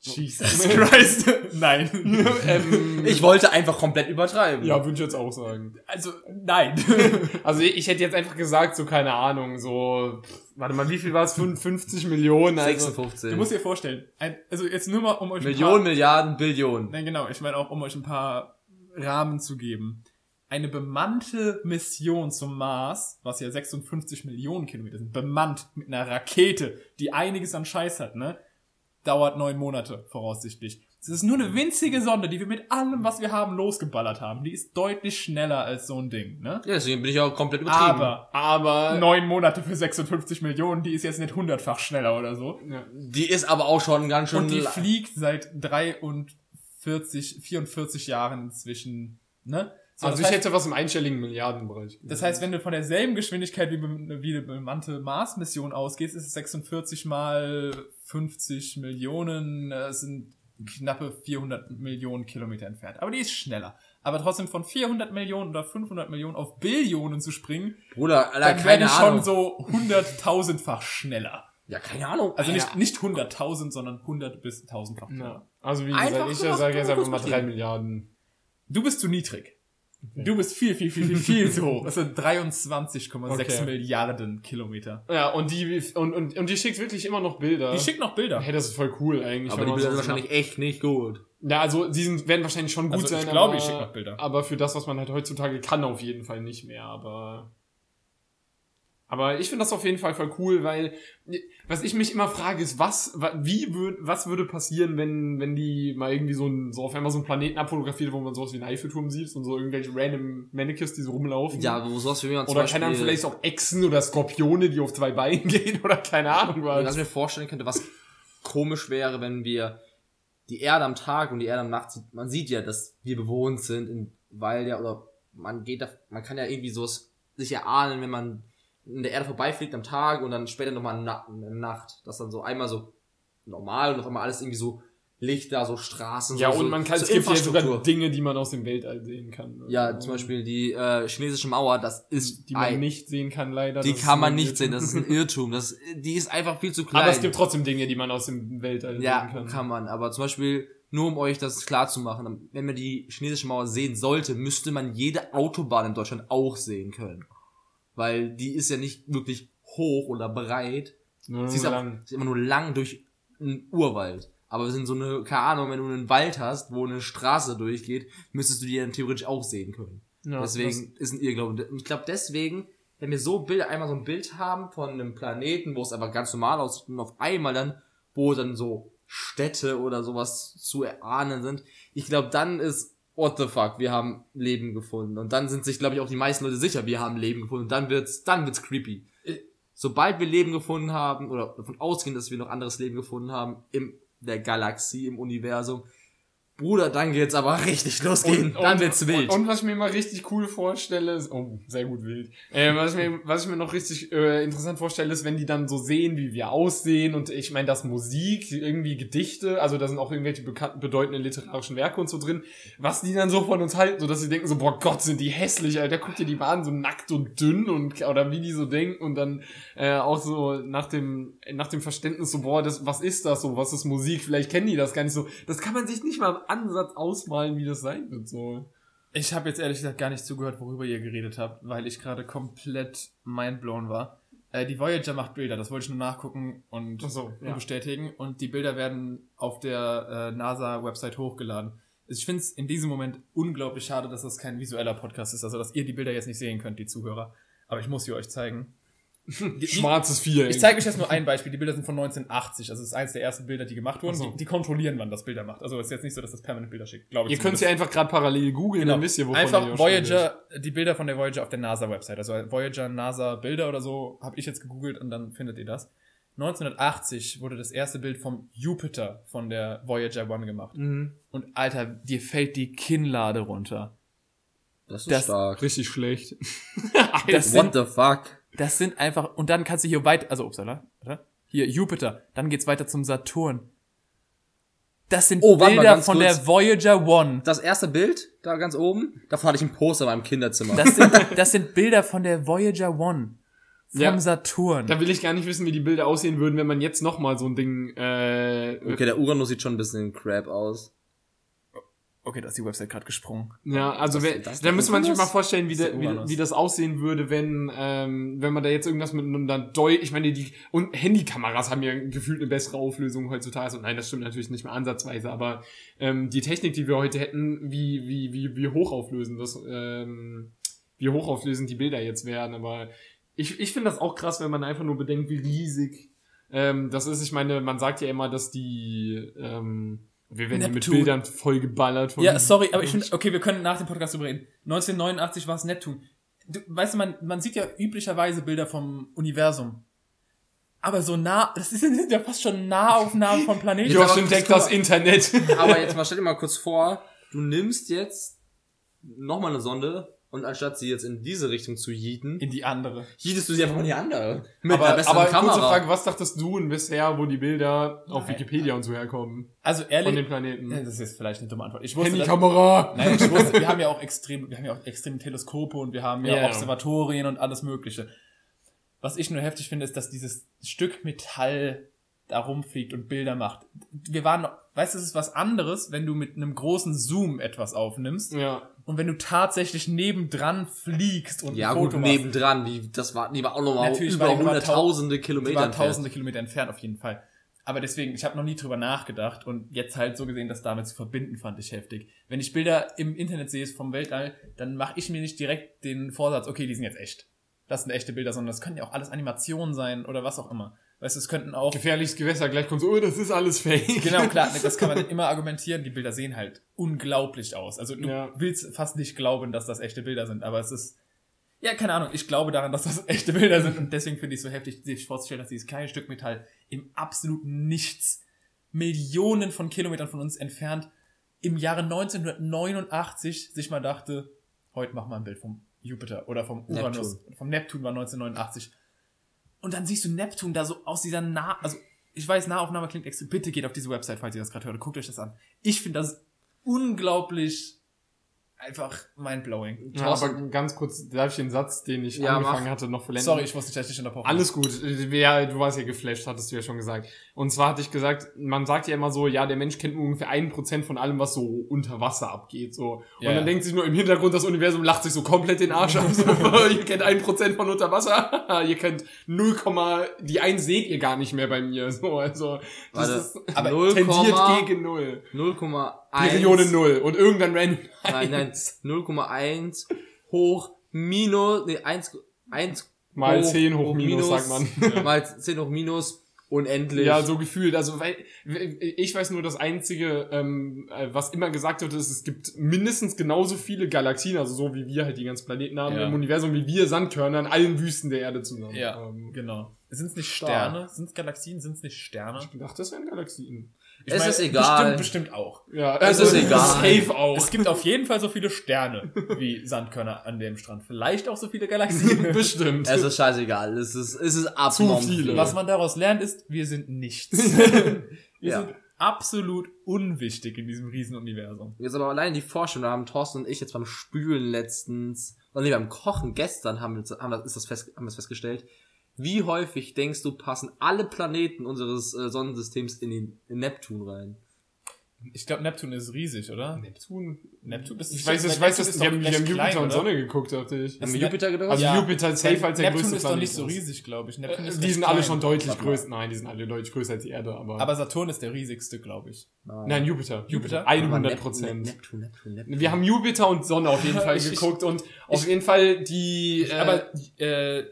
Jesus Christ. Nein. ähm, Ich wollte einfach komplett übertreiben. ja, würde ich jetzt auch sagen. Also, nein. Also ich, ich hätte jetzt einfach gesagt, so keine Ahnung, so, pff, warte mal, wie viel war es? 55 Millionen? Also, 56. Du musst dir vorstellen, ein, also jetzt nur mal, um euch ein Millionen, paar, Milliarden, Billionen. Nein, genau, ich meine auch, um euch ein paar Rahmen zu geben. Eine bemannte Mission zum Mars, was ja 56 Millionen Kilometer sind, bemannt mit einer Rakete, die einiges an Scheiß hat, ne? Dauert neun Monate, voraussichtlich. Es ist nur eine winzige Sonde, die wir mit allem, was wir haben, losgeballert haben. Die ist deutlich schneller als so ein Ding, ne? Ja, deswegen bin ich auch komplett übertrieben. Aber aber, neun Monate für 56 Millionen, die ist jetzt nicht hundertfach schneller oder so. ja. Die ist aber auch schon ganz schön... Und die fliegt seit 43, 44 Jahren inzwischen, ne? So, also das, ich heißt, hätte was im einstelligen Milliardenbereich. das heißt, wenn du von derselben Geschwindigkeit wie, eine bemannte Mars-Mission ausgehst, ist es 46 mal 50 Millionen, äh, es sind knappe 400 Millionen Kilometer entfernt. Aber die ist schneller. Aber trotzdem von 400 Millionen oder 500 Millionen auf Billionen zu springen, Bruder, Alter, dann die Ahnung. schon so hunderttausendfach schneller. ja, keine Ahnung. Also nicht, nicht 100.000, sondern 100 bis 1000-fach schneller. Ja. Also wie Einfach gesagt, ich sage jetzt einfach mal 3 Milliarden. Du bist zu niedrig. Du bist viel, viel, viel, viel, viel zu hoch. Das sind 23,6 Okay. Milliarden Kilometer. Ja, und die, und, und, und die schickt wirklich immer noch Bilder. Die schickt noch Bilder. Hey, das ist voll cool eigentlich. aber die Bilder sind wahrscheinlich echt nicht gut. macht. Ja, also die sind, werden wahrscheinlich schon gut Also, sein. ich glaube, aber, ich schick noch Bilder. Aber für das, was man halt heutzutage kann, auf jeden Fall nicht mehr. Aber aber ich finde das auf jeden Fall voll cool, weil was ich mich immer frage ist, was wa- wie würd, was würde passieren, wenn wenn die mal irgendwie so, ein, so auf einmal so einen Planeten abfotografiert, wo man sowas wie einen Eiffelturm sieht und so irgendwelche random Mannequins, die so rumlaufen. Ja, wo sowas wie man oder keine Ahnung, vielleicht auch Echsen oder Skorpione, die auf zwei Beinen gehen oder keine Ahnung Was was. ich mir vorstellen könnte, was komisch wäre, wenn wir die Erde am Tag und die Erde am Nacht. Man sieht ja, dass wir bewohnt sind, in, weil ja, oder man geht da, man kann ja irgendwie sowas sich erahnen, wenn man in der Erde vorbeifliegt am Tag und dann später nochmal in der Nacht. Das dann so einmal so normal und auf einmal alles irgendwie so Lichter, so Straßen, Ja, so, und man kann, so es gibt ja sogar. Dinge, die man aus dem Weltall sehen kann. Ja, zum Beispiel die äh, chinesische Mauer, das ist die man ein- nicht sehen kann, leider. die kann man nicht Irrtum. sehen, das ist ein Irrtum. Das, die ist einfach viel zu klein. Aber es gibt trotzdem Dinge, die man aus dem Weltall Ja, sehen kann. kann. man. Aber zum Beispiel, nur um euch das klar zu machen, wenn man die chinesische Mauer sehen sollte, müsste man jede Autobahn in Deutschland auch sehen können. Weil die ist ja nicht wirklich hoch oder breit. Nur Sie ist, sie ist immer nur lang durch einen Urwald. Aber wir sind so eine, keine Ahnung, wenn du einen Wald hast, wo eine Straße durchgeht, müsstest du die dann theoretisch auch sehen können. Ja, deswegen ist ein Irrglaube. Und ich glaube deswegen, wenn wir so Bilder, einmal so ein Bild haben von einem Planeten, wo es einfach ganz normal aussieht und auf einmal dann, wo dann so Städte oder sowas zu erahnen sind, ich glaube dann ist, what the fuck, wir haben Leben gefunden. Und dann sind sich, glaube ich, auch die meisten Leute sicher, wir haben Leben gefunden. Und dann wird's, dann wird's creepy. Sobald wir Leben gefunden haben, oder davon ausgehen, dass wir noch anderes Leben gefunden haben, in der Galaxie, im Universum, Bruder, dann geht's aber richtig losgehen. dann wird's wild. Und, und was ich mir mal richtig cool vorstelle, ist, oh, sehr gut wild. Äh, was, ich mir, was ich mir noch richtig äh, interessant vorstelle, ist, wenn die dann so sehen, wie wir aussehen und ich meine, das Musik, irgendwie Gedichte, also da sind auch irgendwelche bekannten, bedeutenden literarischen Werke und so drin, was die dann so von uns halten, so dass sie denken so, boah Gott, sind die hässlich, Alter, guck dir die an, so nackt und dünn und, oder wie die so denken und dann äh, auch so nach dem, nach dem Verständnis so, boah, das, was ist das so, was ist Musik, vielleicht kennen die das gar nicht so, das kann man sich nicht mal Ansatz ausmalen, wie das sein wird, so. Ich habe jetzt ehrlich gesagt gar nicht zugehört, worüber ihr geredet habt, weil ich gerade komplett mindblown war. Äh, die Voyager macht Bilder, das wollte ich nur nachgucken und so, ja. bestätigen. Und die Bilder werden auf der äh, NASA-Website hochgeladen. Ich finde es in diesem Moment unglaublich schade, dass das kein visueller Podcast ist, also dass ihr die Bilder jetzt nicht sehen könnt, die Zuhörer. Aber ich muss sie euch zeigen. Schwarzes Viereck. Ich zeige euch jetzt nur ein Beispiel. Die Bilder sind von 1980. Also das ist eines der ersten Bilder, die gemacht wurden. So. Die, die kontrollieren, wann das Bilder macht. Also es ist jetzt nicht so, dass das permanent Bilder schickt. Glaube ich Ihr könnt sie einfach gerade parallel googeln, Genau. dann wisst ihr, wovon ihr Einfach auch Voyager, die Bilder von der Voyager auf der NASA-Website. Also Voyager NASA Bilder oder so, habe ich jetzt gegoogelt und dann findet ihr das. 1980 wurde das erste Bild vom Jupiter von der Voyager 1 gemacht. Mhm. Und Alter, dir fällt die Kinnlade runter. Das ist Das- stark. Richtig schlecht. Das What sind, the fuck? Das sind einfach, und dann kannst du hier weiter, also upsala, oder? Hier Jupiter, dann geht's weiter zum Saturn. Das sind Oh, Bilder von kurz. der Voyager 1. Das erste Bild, da ganz oben, davon hatte ich ein Poster in meinem Kinderzimmer. Das sind, das sind Bilder von der Voyager 1. Vom Ja. Saturn. Da will ich gar nicht wissen, wie die Bilder aussehen würden, wenn man jetzt noch mal so ein Ding. Äh, okay, der Uranus sieht schon ein bisschen crap aus. Okay, da ist die Website gerade gesprungen. Ja, also wenn, da müsste man sich mal vorstellen, wie, der, wie, wie das aussehen würde, wenn ähm, wenn man da jetzt irgendwas mit einer Deu ich meine die und Handykameras haben ja gefühlt eine bessere Auflösung heutzutage. Also nein, das stimmt natürlich nicht mehr ansatzweise, aber ähm, die Technik, die wir heute hätten, wie wie wie wie hochauflösend das ähm, wie hochauflösend die Bilder jetzt wären, aber ich ich finde das auch krass, wenn man einfach nur bedenkt, wie riesig ähm, das ist. Ich meine, man sagt ja immer, dass die ähm, wir werden ja mit Neptun. Bildern voll geballert von Ja, sorry, aber ich finde, okay, wir können nach dem Podcast drüber reden. 1989 war es Neptun. Du, weißt du, man, man sieht ja üblicherweise Bilder vom Universum. Aber so nah, das ist, sind ja fast schon Nahaufnahmen von Planeten. Ja, Josh entdeckt das. Internet. Aber jetzt mal stell dir mal kurz vor, du nimmst jetzt nochmal eine Sonde und anstatt sie jetzt in diese Richtung zu jieten, In die andere. jietest du sie einfach mal in die andere. Mit aber einer besseren aber Kamera. kurze Frage, was dachtest du denn bisher, wo die Bilder auf Nein. Wikipedia und so herkommen? Also Von den ehrlich, Planeten. Ja, das ist vielleicht eine dumme Antwort. Ich wusste, dass, Handykamera! nein, ich wusste, wir haben ja auch extrem, wir haben ja auch extreme Teleskope und wir haben ja Ja. Observatorien und alles Mögliche. Was ich nur heftig finde, ist, dass dieses Stück Metall da rumfliegt und Bilder macht. Wir waren, noch- weißt du, es ist was anderes, wenn du mit einem großen Zoom etwas aufnimmst Ja. Und wenn du tatsächlich nebendran fliegst und ja ein gut, Foto machst. nebendran, wie, das war, die war auch nochmal Natürlich über hunderttausende Kilometer entfernt. tausende Kilometer entfernt auf jeden Fall. Aber deswegen, ich habe noch nie drüber nachgedacht und jetzt halt so gesehen, das damit zu verbinden, fand ich heftig. Wenn ich Bilder im Internet sehe vom Weltall, dann mache ich mir nicht direkt den Vorsatz, okay, die sind jetzt echt. Das sind echte Bilder, sondern das können ja auch alles Animationen sein oder was auch immer. Weißt du, es könnten auch Gefährliches Gewässer, gleich kommt so, oh, das ist alles fake. Genau, klar, das kann man immer argumentieren. Die Bilder sehen halt unglaublich aus. Also du Ja. willst fast nicht glauben, dass das echte Bilder sind, aber es ist, ja, keine Ahnung, ich glaube daran, dass das echte Bilder sind und deswegen finde ich es so heftig, sich vorzustellen, dass dieses kleine Stück Metall im absoluten Nichts, Millionen von Kilometern von uns entfernt, im Jahre 1989 sich mal dachte, heute mach mal ein Bild vom Jupiter oder vom Uranus, vom Neptun war 1989. Und dann siehst du Neptun da so aus dieser nah, also ich weiß, Nahaufnahme klingt extrem. Bitte geht auf diese Website, falls ihr das gerade hört. Guckt euch das an. Ich finde das unglaublich einfach mindblowing. Ja, aber ganz kurz, darf ich den Satz, den ich Ja, angefangen mach. hatte, noch vollenden? Sorry, ich wusste nicht, dass ich dich unterbrochen. Alles gut. Ja, du warst ja geflasht, hattest du ja schon gesagt. Und zwar hatte ich gesagt, man sagt ja immer so, ja, der Mensch kennt nur ungefähr ein Prozent von allem, was so unter Wasser abgeht. So. Und Ja, dann ja. denkt sich nur im Hintergrund, das Universum lacht sich so komplett den Arsch ab. So, ihr kennt ein Prozent von unter Wasser, ihr kennt 0, die eins seht ihr gar nicht mehr bei mir. So, also das Warte, ist aber 0, tendiert gegen null. 0,1. Periode null. Und irgendwann random. Nein, nein, 0,1 hoch minus, nee, 1, 1 Mal 10 hoch minus, sagt man. Mal 10 hoch minus, unendlich. Ja, so gefühlt. Also, weil ich weiß nur, das Einzige, ähm, äh, was immer gesagt wird, ist, es gibt mindestens genauso viele Galaxien, also so wie wir halt die ganzen Planeten haben Ja. im Universum, wie wir Sandkörner in allen Wüsten der Erde zusammen. Ja, Ähm, genau. Sind es nicht. Sterne? Sind es Galaxien? Sind es nicht Sterne? ich dachte, das wären Galaxien. Ich Es meine, ist egal. Bestimmt, bestimmt auch. Ja, Es also, ist egal. Safe auch. Es gibt auf jeden Fall so viele Sterne wie Sandkörner an dem Strand. Vielleicht auch so viele Galaxien. Bestimmt. Es ist scheißegal. Es ist, es ist abnorm viele. Was man daraus lernt, ist, wir sind nichts. wir Ja. sind absolut unwichtig in diesem Riesenuniversum. Jetzt aber allein die Vorstellung, da haben Thorsten und ich jetzt beim Spülen letztens, oder nee, beim Kochen gestern haben wir, haben das, ist das fest, haben wir das festgestellt. Wie häufig denkst du, passen alle Planeten unseres äh, Sonnensystems in den in Neptun rein? Ich glaube, Neptun ist riesig, oder? Neptun. Neptun ist Ich weiß, ich Neptun weiß, ist dass wir haben, wir haben Jupiter klein, und? Sonne geguckt, dachte ich. Haben wir Jupiter gedacht? Also Ja. Jupiter ist safe als der Neptun größte ist doch Planet nicht so ist. riesig, glaube ich. Neptun ist Äh, Die recht sind alle schon deutlich größer. Nein, die sind alle deutlich größer als die Erde, aber. Aber Saturn ist der riesigste, glaube ich. nein, Jupiter. Jupiter? 100 Prozent. Neptun, Neptun, Neptun. Wir haben Jupiter und Sonne auf jeden Fall geguckt und auf jeden Fall die. Äh, aber äh,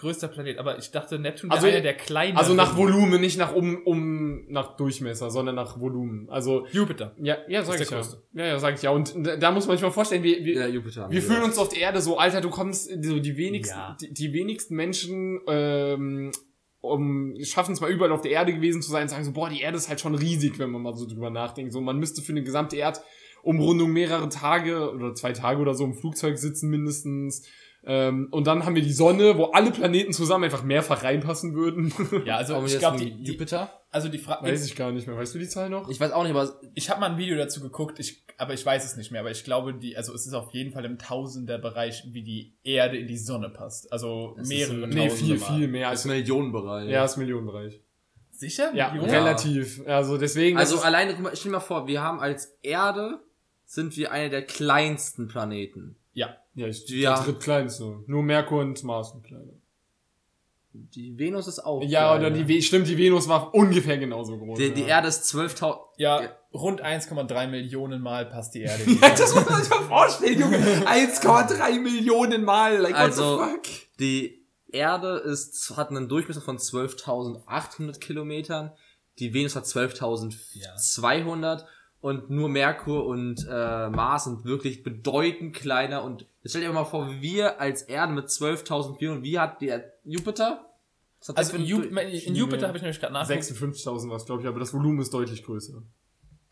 größter Planet. Aber ich dachte, Neptun Also- wäre einer der kleinen. also nach Volumen, nicht nach um, um nach Durchmesser, sondern nach Volumen. Also Jupiter. ja, ja, sag Ist ich der ja. größte. Ja, ja, sag ich ja. Und da, muss man sich mal vorstellen, wir, wir, Ja, Jupiter. wir fühlen uns auf der Erde so, Alter, du kommst, so die wenigsten, Ja. die, die wenigsten Menschen ähm, um, schaffen es mal überall auf der Erde gewesen zu sein und sagen so, boah, die Erde ist halt schon riesig, wenn man mal so drüber nachdenkt. So, man müsste für eine gesamte Erdumrundung mehrere Tage oder zwei Tage oder so im Flugzeug sitzen mindestens. Ähm, und dann haben wir die Sonne, wo alle Planeten zusammen einfach mehrfach reinpassen würden. Ja, also ich glaube, die, Jupiter? also die Frage. Weiß ich gar nicht mehr. Weißt du die Zahl noch? Ich weiß auch nicht, aber Ich habe mal ein Video dazu geguckt, ich, aber ich weiß es nicht mehr. Aber ich glaube, die, also es ist auf jeden Fall im Tausenderbereich, wie die Erde in die Sonne passt. Also Das ist mehrere ein- nee, viel, Mal. viel mehr. das ist Millionenbereich. ja, ist Millionenbereich. Sicher? Ja, Millionen? Ja. relativ. Also deswegen. Also ist- alleine, guck mal, stell dir mal vor, wir haben als Erde, sind wir einer der kleinsten Planeten. Ja. ja, ich, Ja. der drittkleinste. Nur Merkur und Mars sind kleiner. Die Venus ist auch Ja, kleiner. oder die, We- stimmt, die Venus war ungefähr genauso groß. Die, die ja. Erde ist 12.000. Ja, Ja. rund 1,3 Millionen Mal passt die Erde die das muss man sich mal vorstellen, Junge. 1,3 Millionen Mal. Like, Also, what the fuck? die Erde ist, hat einen Durchmesser von 12.800 Kilometern. Die Venus hat 12.200. Und nur Merkur und äh, Mars sind wirklich bedeutend kleiner. Und jetzt stell dir mal vor, wir als Erde mit 12.400, wie hat der Jupiter? Also in, Ju in Jupiter habe ich nämlich gerade nachgeguckt. 56.000 war es, glaube ich, aber das Volumen ist deutlich größer.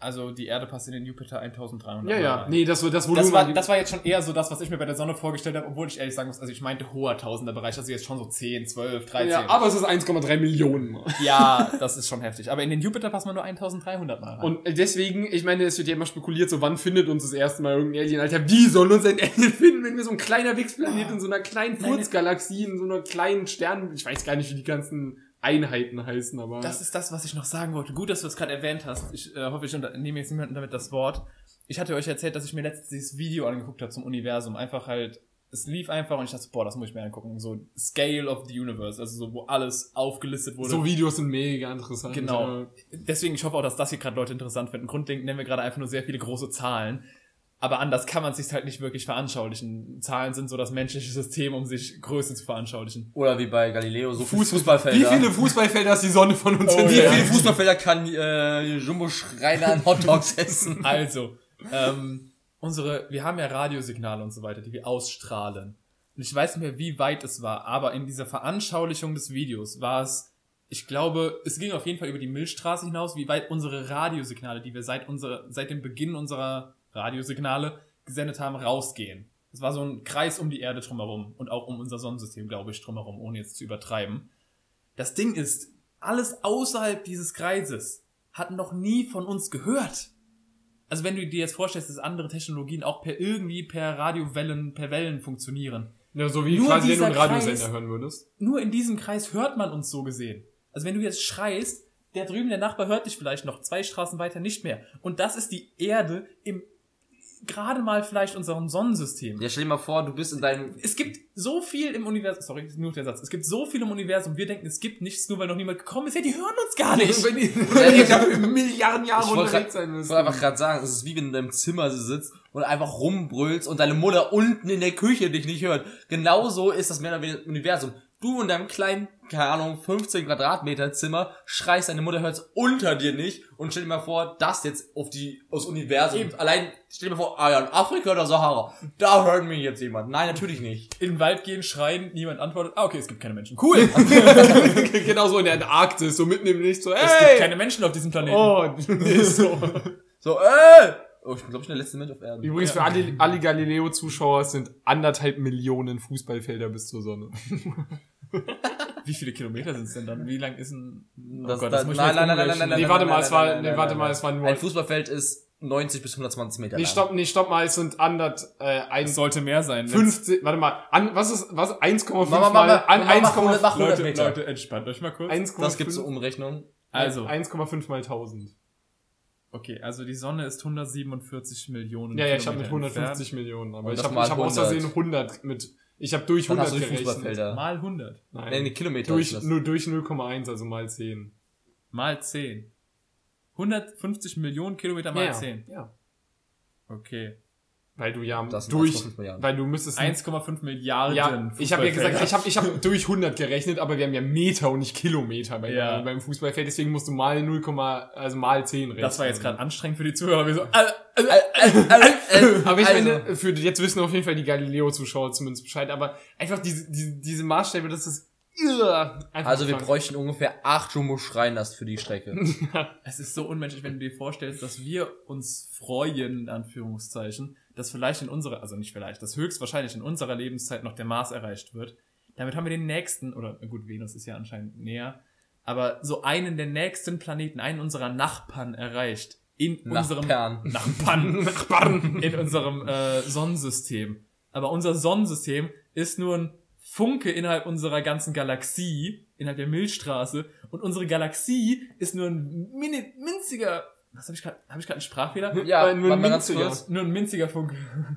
Also die Erde passt in den Jupiter 1300 Ja, Mal ja. rein. Nee, das, das Volumen. Das war, das war jetzt schon eher so das, was ich mir bei der Sonne vorgestellt habe, obwohl ich ehrlich sagen muss, also ich meinte hoher Tausenderbereich, also jetzt schon so 10, 12, 13. ja, aber es ist 1,3 Millionen Mal. ja, das ist schon heftig. Aber in den Jupiter passt man nur 1300 Mal rein. Und deswegen, ich meine, es wird ja immer spekuliert, so wann findet uns das erste Mal irgendein Alien? Alter, wie soll uns ein Alien finden, wenn wir so ein kleiner Wichsplanet in so einer kleinen Furzgalaxie, in so einer kleinen Stern, ich weiß gar nicht, wie die ganzen Einheiten heißen, aber. Das ist das, was ich noch sagen wollte. Gut, dass du es gerade erwähnt hast. Ich äh, hoffe, ich nehme jetzt niemandem damit das Wort. Ich hatte euch erzählt, dass ich mir letztens dieses Video angeguckt habe zum Universum. Einfach halt, es lief einfach und ich dachte, boah, das muss ich mir angucken. So Scale of the Universe, also so, wo alles aufgelistet wurde. so Videos sind mega interessant. Genau. Deswegen, ich hoffe auch, dass das hier gerade Leute interessant finden. Grundlegend nennen wir gerade einfach nur sehr viele große Zahlen. Aber anders kann man sich halt nicht wirklich veranschaulichen. Zahlen sind so das menschliche System, um sich Größe zu veranschaulichen. Oder wie bei Galileo, so Fuß- Fußballfelder. Wie viele Fußballfelder ist die Sonne von uns Oh, entfernt? Wie ja. viele Fußballfelder kann äh, Jumbo Schreiner an Hotdogs essen? Also, ähm, unsere, wir haben ja Radiosignale und so weiter, die wir ausstrahlen. Und ich weiß nicht mehr, wie weit es war, aber in dieser Veranschaulichung des Videos war es, ich glaube, es ging auf jeden Fall über die Milchstraße hinaus, wie weit unsere Radiosignale, die wir seit unserer, seit dem Beginn unserer Radiosignale gesendet haben, rausgehen. Es war so ein Kreis um die Erde drumherum und auch um unser Sonnensystem, glaube ich, drumherum, ohne jetzt zu übertreiben. Das Ding ist, alles außerhalb dieses Kreises hat noch nie von uns gehört. Also wenn du dir jetzt vorstellst, dass andere Technologien auch per irgendwie per Radiowellen, per Wellen funktionieren. Ja, so wie Nur quasi, wenn du einen Radiosender Kreis- hören würdest. Nur in diesem Kreis hört man uns so gesehen. Also wenn du jetzt schreist, der drüben, der Nachbar hört dich vielleicht noch zwei Straßen weiter nicht mehr. Und das ist die Erde im gerade mal vielleicht unserem Sonnensystem. Ja, stell dir mal vor, du bist in deinem Es gibt so viel im Universum, sorry, nur der Satz. Es gibt so viel im Universum, wir denken, es gibt nichts, nur weil noch niemand gekommen ist. Ja, die hören uns gar nicht. Wenn die, ich- dafür Milliarden Jahre Ich unterwegs sein Ich müssen. wollte einfach gerade sagen, es ist wie wenn du in deinem Zimmer sitzt und einfach rumbrüllst und deine Mutter unten in der Küche dich nicht hört. Genauso ist das mehr oder weniger Universum. Du in deinem kleinen, keine Ahnung, 15 Quadratmeter Zimmer schreist, deine Mutter hört's unter dir nicht und stell dir mal vor, das jetzt auf die, aufs Universum. Eben. Allein, stell dir mal vor, ah ja, in Afrika oder Sahara, da hört mich jetzt jemand. Nein, natürlich nicht. In den Wald gehen, schreien, niemand antwortet. Ah, okay, es gibt keine Menschen. Cool. genau so in der Antarktis, so mitten im Licht, so, ey! Es gibt keine Menschen auf diesem Planeten. Oh, nee, so. So, äh! Oh, ich bin, glaube ich, der letzte Mensch auf Erden. Übrigens für alle, alle Galileo-Zuschauer sind anderthalb Millionen Fußballfelder bis zur Sonne. Wie viele Kilometer sind es denn dann? Wie lang ist ein... Oh Das- Gott, da- das muss ich nein, jetzt nein, nein, nein, nein, Nee, nein, warte nein, mal, nein, es war, nein, nee, nein, warte nein, mal, nein. es war nur. Ein Fußballfeld ist 90 bis 120 Meter Nee, lang. stopp, nee, stopp mal, es sind andert, äh, ein, Es sollte mehr sein. 50, warte mal, an, was ist, was, 1,5 Mach, mach, mal, mach, an mach, mach 1,5 mach 100 Leute, Meter. Leute, entspannt euch mal kurz. 1,5 Das gibt's zur Umrechnung. Also, 1,5 mal 1000. Okay, also die Sonne ist 147 Millionen Ja, ja, ich habe mit Kilometer 150 Millionen, aber ich habe mal ich hab aus 100. Versehen 100 mit, ich habe durch Dann 100 hast du die gerechnet. Fußballfelder. entfernt. Mal 100. Nein, Nee, die Kilometer. durch, ist das. nur durch 0,1, also mal 10. Mal 10. 150 Millionen Kilometer mal ja, 10. Ja. Okay. Weil du ja Das durch, 1,5 Milliarden. weil du müsstest 1,5 Milliarden. Ja, ich habe ja gesagt, ich habe ich hab durch 100 gerechnet, aber wir haben ja Meter und nicht Kilometer bei, Ja. beim Fußballfeld, deswegen musst du mal 0, also mal 10 rechnen. Das war jetzt gerade anstrengend für die Zuhörer. Wir so, äh, äh, Aber ich Also- finde, für jetzt wissen auf jeden Fall die Galileo-Zuschauer zumindest Bescheid, aber einfach diese, diese, diese Maßstäbe, das ist Also wir bräuchten ungefähr acht Jumbo Schreinlast für die Strecke. es ist so unmenschlich, wenn du dir vorstellst, dass wir uns freuen, in Anführungszeichen, dass vielleicht in unserer, also nicht vielleicht, dass höchstwahrscheinlich in unserer Lebenszeit noch der Mars erreicht wird. Damit haben wir den nächsten, oder gut, Venus ist ja anscheinend näher, aber so einen der nächsten Planeten, einen unserer Nachbarn erreicht. In unserem Nachbarn. Nachbarn, Nachbarn in unserem äh, Sonnensystem. Aber unser Sonnensystem ist nur ein Funke innerhalb unserer ganzen Galaxie, innerhalb der Milchstraße. Und unsere Galaxie ist nur ein mini, minziger. Was habe ich gerade? Habe ich gerade einen Sprachfehler? Ja, nur ein winziger. kurz. Nur ein minziger Funke.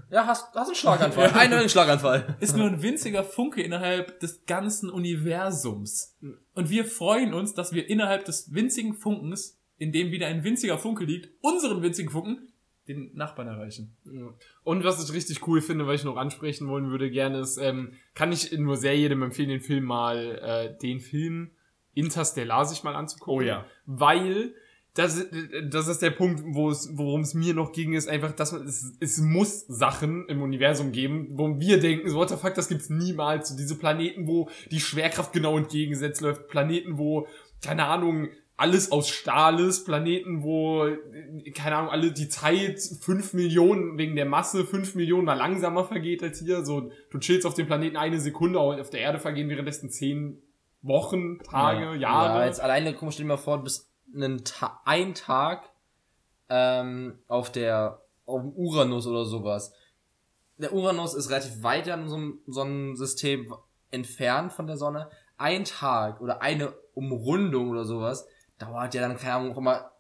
Ja, hast, hast einen Schlaganfall. einen Schlaganfall. Ist nur ein winziger Funke innerhalb des ganzen Universums. Und wir freuen uns, dass wir innerhalb des winzigen Funkens, in dem wieder ein winziger Funke liegt, unseren winzigen Funken, den Nachbarn erreichen. Ja. Und was ich richtig cool finde, was ich noch ansprechen wollen würde, gerne ist, ähm, kann ich nur sehr jedem empfehlen, den Film mal, äh, den Film Interstellar sich mal anzugucken. Oh ja. Weil, das, das ist der Punkt, wo es, worum es mir noch ging, ist einfach, dass man, es, es muss Sachen im Universum geben, wo wir denken, so, what the fuck, das gibt's niemals. So diese Planeten, wo die Schwerkraft genau entgegengesetzt läuft, Planeten, wo, keine Ahnung, alles aus Stahl ist, Planeten, wo, äh, keine Ahnung, alle die Zeit fünf Millionen wegen der Masse fünf Millionen mal langsamer vergeht als hier. So, du chillst auf dem Planeten eine Sekunde, aber auf der Erde vergehen währenddessen zehn Wochen, Tage, Ja, Jahre. jetzt alleine, mal, stell dir mal vor, du bist einen Ta ein Tag ähm, auf der auf Uranus oder sowas. Der Uranus ist relativ weit an unserem Sonnensystem entfernt von der Sonne. Ein Tag oder eine Umrundung oder sowas dauert ja dann, keine Ahnung, auch immer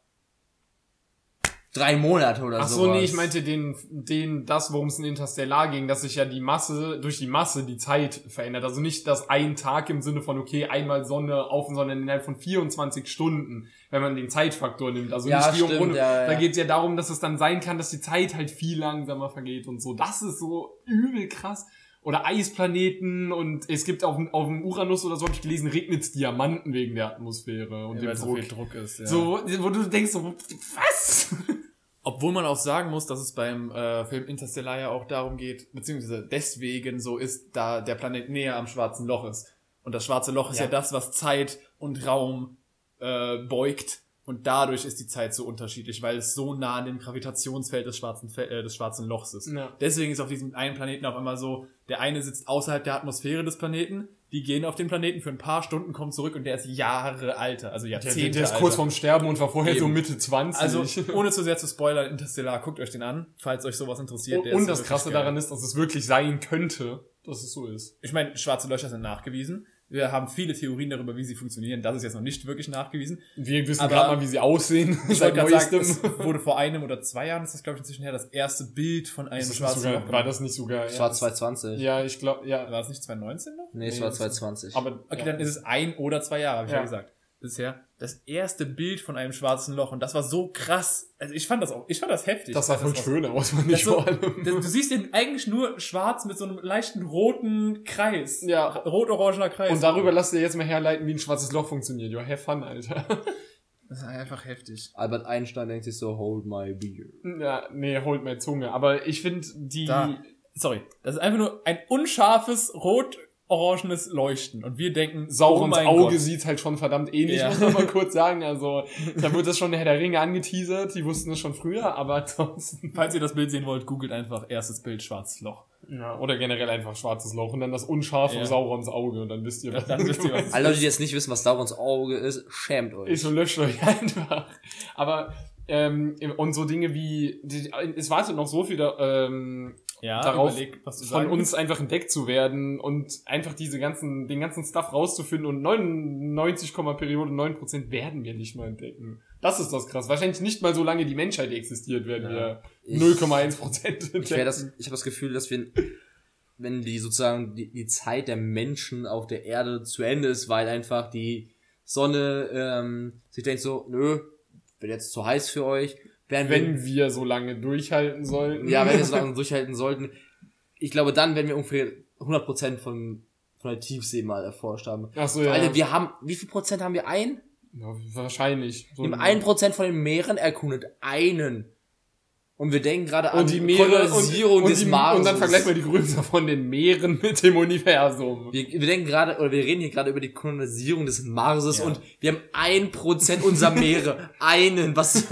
drei Monate oder Ach sowas. so, nee, ich meinte den, den, das, worum es in Interstellar ging, dass sich ja die Masse, durch die Masse die Zeit verändert. Also nicht das ein Tag im Sinne von, okay, einmal Sonne auf, sondern innerhalb von 24 Stunden, wenn man den Zeitfaktor nimmt. Also Ja, nicht die stimmt, ja, ja. Da geht es ja darum, dass es dann sein kann, dass die Zeit halt viel langsamer vergeht und so. Das ist so übel krass. Oder Eisplaneten und es gibt auf, dem- auf dem Uranus oder so, habe ich gelesen, regnet Diamanten wegen der Atmosphäre und Ja, dem weil so Druck. viel Druck ist. Ja. So, wo du denkst so, was? Obwohl man auch sagen muss, dass es beim äh, Film Interstellar ja auch darum geht, beziehungsweise deswegen so ist, da der Planet näher am schwarzen Loch ist. Und das schwarze Loch ist ja, Ja. das, was Zeit und Raum äh, beugt. Und dadurch ist die Zeit so unterschiedlich, weil es so nah an dem Gravitationsfeld des schwarzen, äh, des schwarzen Lochs ist. Ja. Deswegen ist auf diesem einen Planeten auch immer so, der eine sitzt außerhalb der Atmosphäre des Planeten, die gehen auf den Planeten für ein paar Stunden, kommen zurück und der ist Jahre alter, also Der, Jahrzehnte der ist alter. kurz vorm Sterben und war vorher so Eben. Mitte 20. Also, ohne zu sehr zu spoilern, Interstellar, guckt euch den an, falls euch sowas interessiert. Der und ist das Krasse geil. daran ist, dass es wirklich sein könnte, dass es so ist. Ich meine, schwarze Löcher sind nachgewiesen. Wir haben viele Theorien darüber, wie sie funktionieren. Das ist jetzt noch nicht wirklich nachgewiesen. Wir wissen gerade mal, wie sie aussehen. Ich seit wollte gerade sagen, es wurde vor einem oder zwei Jahren, ist das glaube ich inzwischen her, das erste Bild von einem schwarzen sogar, Loch. war das nicht sogar? Das war ja, 2020. Ja, ich glaube, ja. War das nicht 2019 noch? Nee, es Nee, war das- 2020. Aber Okay, ja. dann ist es ein oder zwei Jahre, habe ich ja. Ja. gesagt. Bisher das erste Bild von einem schwarzen Loch und das war so krass. Also ich fand das auch, ich fand das heftig. das sah voll war- schön aus, man nicht so, vor allem. das, du siehst den eigentlich nur schwarz mit so einem leichten roten Kreis. Ja. Rot-orangener Kreis. Und darüber lass dir jetzt mal herleiten, wie ein schwarzes Loch funktioniert. Ja, have fun, Alter. Das ist einfach heftig. Albert Einstein denkt sich so, hold my beer. ja, nee, holt mir Zunge. Aber ich finde, die... Da. Sorry. Das ist einfach nur ein unscharfes, rot-orangenes Leuchten. Und wir denken, Saurons oh Auge Gott. sieht halt schon verdammt ähnlich, Ja. muss man mal kurz sagen. Also, da wird das schon Herr der Ringe angeteasert. Die wussten es schon früher, aber ansonsten... Falls ihr das Bild sehen wollt, googelt einfach erstes Bild schwarzes Loch. Ja, oder generell einfach schwarzes Loch und dann das unscharfe Ja. Saurons Auge und dann wisst ihr, was Dann wisst ihr, was- Alle Leute, die jetzt nicht wissen, was Saurons Auge ist, schämt euch. Ich löscht euch einfach. Aber ähm, und so Dinge wie die, es wartet noch so viel da, ähm, Ja, darauf überleg, was du von sagen uns einfach entdeckt zu werden und einfach diese ganzen den ganzen Stuff rauszufinden und 99, Periode 9% werden wir nicht mal entdecken. Das ist das krass. Wahrscheinlich nicht mal so lange die Menschheit existiert, werden Ja. wir Ich- 0,1 Prozent. Ich, das, ich habe das Gefühl, dass wir, wenn die sozusagen die, die Zeit der Menschen auf der Erde zu Ende ist, weil einfach die Sonne ähm, sich denkt so, nö, wird jetzt zu heiß für euch. Wir, Wenn wir so lange durchhalten sollten. ja, wenn wir so lange durchhalten sollten. Ich glaube, dann werden wir ungefähr 100% von, von der Tiefsee mal erforscht haben. Ach so, ja. Alter, wir haben, wie viel Prozent haben wir ein? ja wahrscheinlich. So ein Prozent von den Meeren erkundet. Einen. Und wir denken gerade an und die Meere Kolonisierung des Marses. und dann vergleich mal die Größe von den Meeren mit dem Universum. Wir, wir denken gerade, oder wir reden hier gerade über die Kolonisierung des Marses Ja. und wir haben ein Prozent unserer Meere. Einen. Was,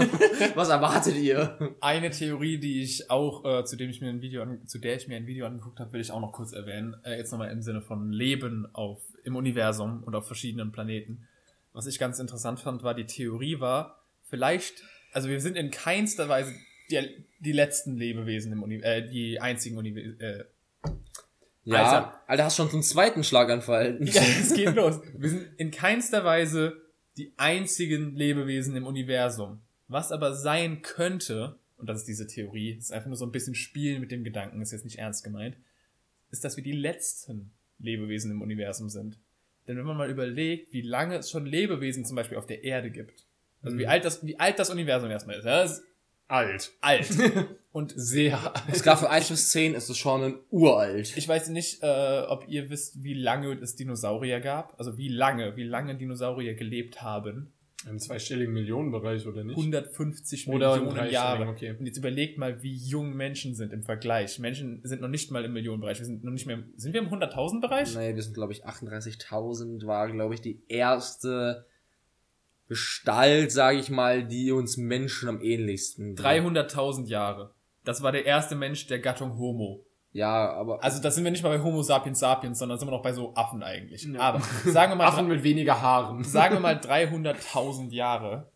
was erwartet ihr? Eine Theorie, die ich auch, äh, zu dem ich mir ein Video an, zu der ich mir ein Video angeguckt habe, will ich auch noch kurz erwähnen. Äh, jetzt nochmal im Sinne von Leben auf im Universum und auf verschiedenen Planeten. Was ich ganz interessant fand, war die Theorie war, vielleicht, also wir sind in keinster Weise die, die letzten Lebewesen im Uni, äh, die einzigen Universum. Äh, Ja, Alter. Alter, hast schon zum zweiten Schlaganfall. ja, es geht los. Wir sind in keinster Weise die einzigen Lebewesen im Universum. Was aber sein könnte, und das ist diese Theorie, ist einfach nur so ein bisschen Spielen mit dem Gedanken, ist jetzt nicht ernst gemeint, ist, dass wir die letzten Lebewesen im Universum sind. Denn wenn man mal überlegt, wie lange es schon Lebewesen zum Beispiel auf der Erde gibt, also wie alt das, wie alt das Universum erstmal ist, ja, das ist Alt. alt. Und Sehr alt. Von 1 bis 10 ist es schon ein uralt. Ich weiß nicht, äh, ob ihr wisst, wie lange es Dinosaurier gab. Also wie lange, wie lange Dinosaurier gelebt haben. Im zweistelligen Millionenbereich, oder nicht? 150 Oder Millionen Jahre. okay. Und jetzt überlegt mal, wie jung Menschen sind im Vergleich. Menschen sind noch nicht mal im Millionenbereich. Wir sind noch nicht mehr. Im, sind wir im 100.000 Bereich? Nee, wir sind, glaube ich, 38.000 war, glaube ich, die erste Gestalt, sage ich mal, die uns Menschen am ähnlichsten. 300.000 Jahre. Das war der erste Mensch der Gattung Homo. Ja, aber Also da sind wir nicht mal bei Homo sapiens sapiens, sondern sind wir noch bei so Affen eigentlich. Ja. Aber sagen wir mal, Affen mit weniger Haaren. sagen wir mal 300.000 Jahre.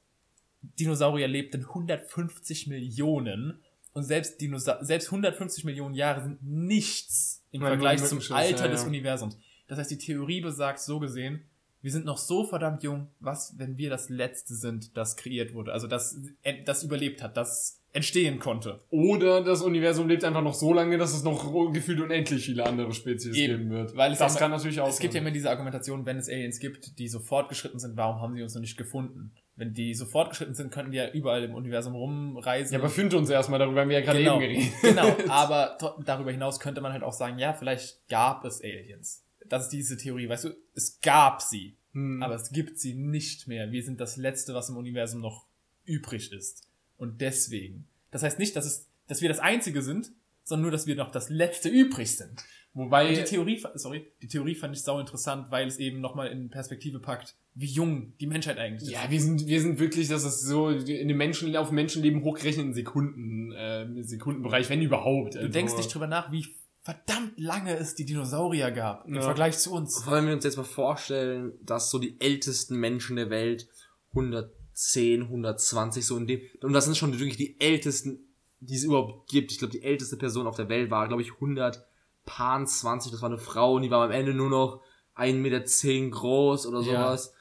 Dinosaurier lebten 150 Millionen und selbst, Dinosa selbst 150 Millionen Jahre sind nichts im Vergleich zum Alter ja, des ja. Universums. Das heißt, die Theorie besagt so gesehen, wir sind noch so verdammt jung, was, wenn wir das Letzte sind, das kreiert wurde, also das, das überlebt hat, das entstehen konnte. Oder das Universum lebt einfach noch so lange, dass es noch gefühlt unendlich viele andere Spezies Eben. geben wird. Weil es das immer- kann natürlich auch Es gibt ja sein. immer diese Argumentation, wenn es Aliens gibt, die so fortgeschritten sind, warum haben sie uns noch nicht gefunden? Wenn die so fortgeschritten sind, könnten die ja überall im Universum rumreisen. Ja, aber find uns erstmal, darüber haben wir ja gerade genau, eben geredet. genau, aber darüber hinaus könnte man halt auch sagen, ja, vielleicht gab es Aliens. Das ist diese Theorie, weißt du, es gab sie, Hm. aber es gibt sie nicht mehr. Wir sind das Letzte, was im Universum noch übrig ist. Und deswegen. Das heißt nicht, dass, es, dass wir das Einzige sind, sondern nur, dass wir noch das Letzte übrig sind. Wobei, Und die Theorie, sorry, die Theorie fand ich sau interessant, weil es eben nochmal in Perspektive packt, wie jung die Menschheit eigentlich ja, ist. wir sind, wir sind wirklich, das ist so in dem Menschen, auf Menschenleben hochgerechnet in Sekunden, äh, Sekundenbereich, wenn überhaupt. Also Du denkst nicht drüber nach, wie verdammt lange es die Dinosaurier gab im Ja. Vergleich zu uns. Wollen wir uns jetzt mal vorstellen, dass so die ältesten Menschen der Welt 110, 120 so in dem, und das sind schon wirklich die ältesten, die es überhaupt gibt. Ich glaube, die älteste Person auf der Welt war, glaube ich, 120, das war eine Frau und die war am Ende nur noch 1,10 Meter groß oder Ja. sowas.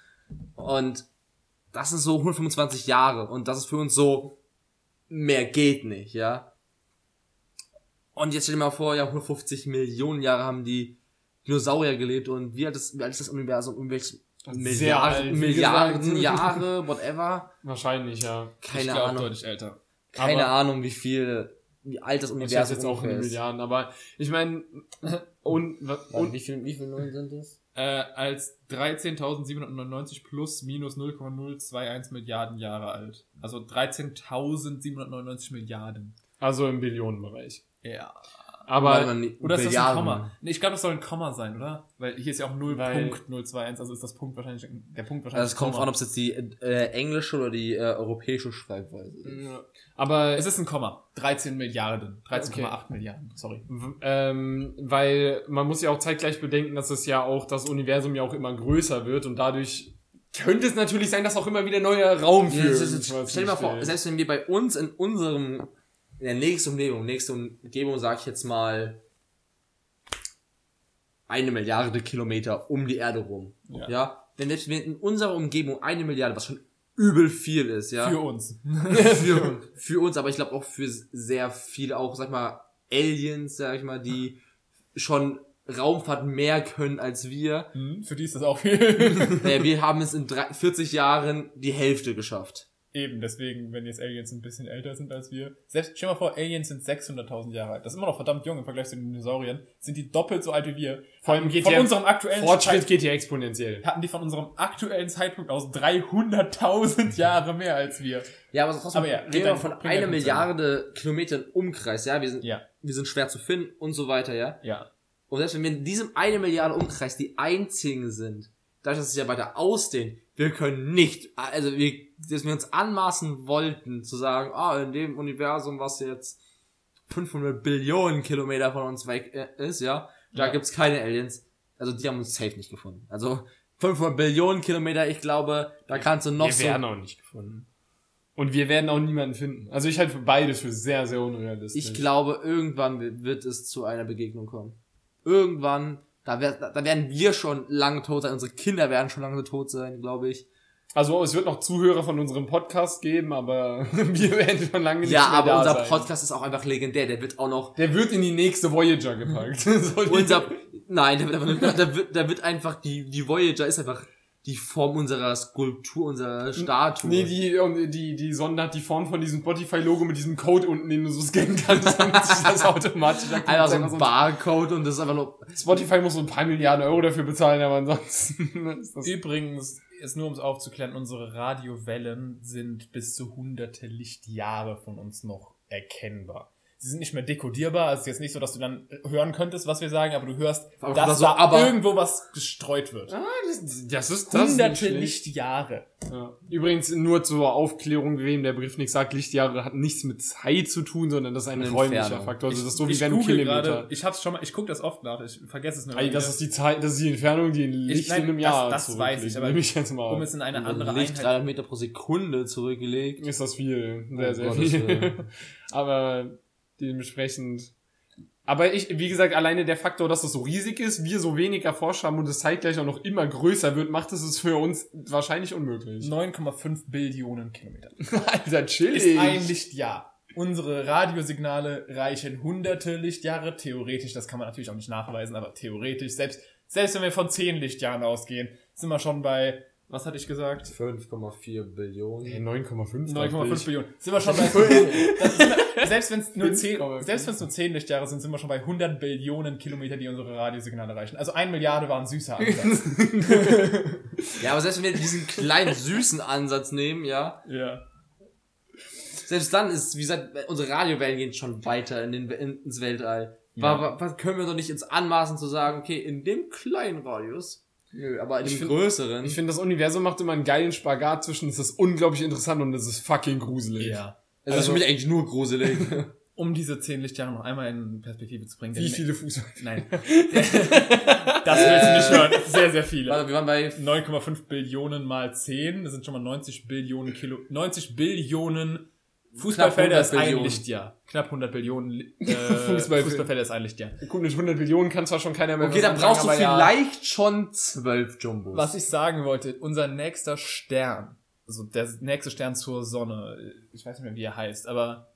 Und das sind so 125 Jahre und das ist für uns so, mehr geht nicht, ja. Und jetzt stell dir mal vor, ja, 150 Millionen Jahre haben die Dinosaurier gelebt und wie alt ist, wie alt ist das Universum? Irgendwelche Milliarden, alt, Milliarden gesagt. Jahre, whatever. Wahrscheinlich, ja. Keine ich glaub, Ahnung. deutlich älter. Keine aber- Ahnung, wie viel, wie alt das Universum jetzt auch in ist. Milliarden, aber ich meine, und, Und und wie viel, wie viel Nullen sind das? Äh, als 13.799 plus minus 0,021 Milliarden Jahre alt. Also 13.799 Milliarden. also im Billionenbereich. Ja. Aber Oder ist das ein. Komma? Nee, ich glaube, das soll ein Komma sein, oder? Weil hier ist ja auch Weil- 0.021, also ist das Punkt wahrscheinlich, der Punkt wahrscheinlich Also es kommt an, ob es jetzt die äh, englische oder die äh, europäische Schreibweise ist. Ja. Aber Es ist ein Komma. 13 Milliarden. 13,8 Okay. Milliarden, sorry. w- ähm, weil man muss ja auch zeitgleich bedenken, dass es ja auch das Universum ja auch immer größer wird und dadurch könnte es natürlich sein, dass auch immer wieder neuer Raum für Ja, Stell dir mal vor, selbst wenn wir bei uns in unserem, in der nächsten Umgebung, nächste Umgebung, sag ich jetzt mal, eine Milliarde Kilometer um die Erde rum. Ja. Ja. Wenn selbst wenn in unserer Umgebung eine Milliarde, was schon übel viel ist, ja. Für uns. für, für uns, aber ich glaube auch für sehr viele, auch, sag mal, Aliens, sag ich mal, die schon Raumfahrt mehr können als wir. Hm, Für die ist das auch viel. Naja, wir haben es in drei- 40 Jahren die Hälfte geschafft. Eben, deswegen, wenn jetzt Aliens ein bisschen älter sind als wir. Selbst, stell dir mal vor, Aliens sind 600.000 Jahre alt. Das ist immer noch verdammt jung im Vergleich zu den Dinosauriern. Sind die doppelt so alt wie wir. Vor allem geht von ja- unserem aktuellen Fortschritt Zeit- geht ja exponentiell. hatten die von unserem aktuellen Zeitpunkt aus 300.000 Jahre mehr als wir. Ja, aber trotzdem Aber ja, reden red wir von einer Punkt Milliarde Kilometer im Umkreis, ja. Wir sind, Ja, wir sind schwer zu finden und so weiter, ja. ja. Und selbst wenn wir in diesem eine Milliarde Umkreis die einzigen sind, dadurch, dass es sich ja weiter ausdehnt, wir können nicht, also wir, dass wir uns anmaßen wollten, zu sagen, ah, in dem Universum, was jetzt 500 Billionen Kilometer von uns weg äh, ist, ja, da Ja. gibt's keine Aliens. Also die haben uns safe nicht gefunden. Also 500 Billionen Kilometer, ich glaube, da kannst du noch wir so... werden auch nicht gefunden. Und wir werden auch niemanden finden. Also ich halte beides für sehr, sehr unrealistisch. Ich glaube, irgendwann wi- wird es zu einer Begegnung kommen. Irgendwann, da, wer- da werden wir schon lange tot sein, unsere Kinder werden schon lange tot sein, glaube ich. Also es wird noch Zuhörer von unserem Podcast geben, aber wir werden schon lange nicht Ja, mehr aber da unser sein. Podcast ist auch einfach legendär. Der wird auch noch. Der wird in die nächste Voyager gepackt. Unser. Nein, der wird, einfach, der wird, der wird einfach die, die Voyager ist einfach die Form unserer Skulptur, unserer Statue. Nee, die, und die, die Sonde hat die Form von diesem Spotify-Logo mit diesem Code unten, den du so scannen kannst, damit sich das automatisch aktiviert. einfach so ein Barcode und das ist einfach nur. Spotify muss so ein paar Milliarden Euro dafür bezahlen, aber ansonsten ist das... Übrigens, jetzt nur um es aufzuklären, unsere Radiowellen sind bis zu hunderte Lichtjahre von uns noch erkennbar. Sie sind nicht mehr dekodierbar, es ist jetzt nicht so, dass du dann hören könntest, was wir sagen, aber du hörst, Aber dass so, da aber- irgendwo was gestreut wird. Ah, das, das ist das Hunderte. Lichtjahre. Ja. Übrigens, nur zur Aufklärung, wem der Brief nicht sagt, Lichtjahre hat nichts mit Zeit zu tun, sondern das ist ein Eine räumlicher Entfernung. Faktor. Also das ist so wie ich wenn Kilometer. gerade, ich hab's schon mal, ich guck das oft nach, ich vergesse es nur. Ey, das ist die Zeit, das ist die Entfernung, die ein Licht nein, in einem das- Jahr das weiß zurücklegt. ich, aber ich jetzt mal. um es in eine andere Licht Einheit 300 Meter pro Sekunde zurückgelegt. ist das viel. Sehr, Oh sehr Gottes viel. Aber dementsprechend. Aber ich, wie gesagt, alleine der Faktor, dass das so riesig ist, wir so wenig erforscht haben und es zeitgleich auch noch immer größer wird, macht es es für uns wahrscheinlich unmöglich. 9,5 Billionen Kilometer. Alter, chillig. ist ein Lichtjahr. Unsere Radiosignale reichen hunderte Lichtjahre. Theoretisch, das kann man natürlich auch nicht nachweisen, aber theoretisch, selbst, selbst wenn wir von 10 Lichtjahren ausgehen, sind wir schon bei, was hatte ich gesagt? 5,4 Billionen. Hey, 9,5. 9,5 Billionen. Sind wir schon bei, das sind wir, selbst wenn es nur 10, 5,5. selbst wenn es nur 10 Lichtjahre sind, sind wir schon bei 100 Billionen Kilometer, die unsere Radiosignale reichen. Also 1 Milliarde war ein süßer Ansatz. Ja, aber selbst wenn wir diesen kleinen süßen Ansatz nehmen, ja, ja. selbst dann ist, wie gesagt, unsere Radiowellen gehen schon weiter in den, in, ins Weltall. Ja. Wa- wa- Was können wir doch nicht ins Anmaßen zu sagen, okay, in dem kleinen Radius, aber in Ich dem find- größeren. Ich finde, das Universum macht immer einen geilen Spagat zwischen, es ist unglaublich interessant und es ist fucking gruselig. Ja. das ist also- für mich eigentlich nur gruselig. Um diese 10 Lichtjahre noch einmal in Perspektive zu bringen. Wie viele Fuß? Nein. das willst du nicht hören. Sehr, sehr viele. Warte, wir waren bei 9,5 Billionen mal 10, das sind schon mal 90 Billionen Kilo, 90 Billionen Fußballfelder 100 ist ein. Lichtjahr. Knapp 100 Billionen Li- äh, Fußballfelder. Fußballfelder ist ein Lichtjahr. Gut, mit 100 Billionen kann zwar schon keiner mehr Okay, dann brauchst du anfangen, aber vielleicht schon zwölf Jumbos. Was ich sagen wollte, unser nächster Stern, also der nächste Stern zur Sonne, ich weiß nicht mehr, wie er heißt, aber Ja.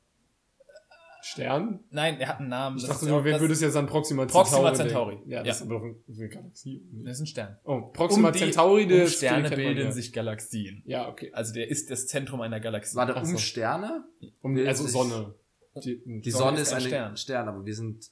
Stern? nein, er hat einen Namen. Ich das dachte ist nur, auch- wer würde es jetzt an Proxima Proxima Centauri Centauri. denken? Ja, das Ja. ist aber eine Galaxie. Das ist ein Stern. Oh, Proxima die- Centauri, um Sterne bilden ja. sich Galaxien. Ja, okay. Also der ist das Zentrum einer Galaxie. War der um so. Sterne? Um, also Sonne. Die, Die Sonne Sonne, ist ist ein Stern. Stern. aber wir sind,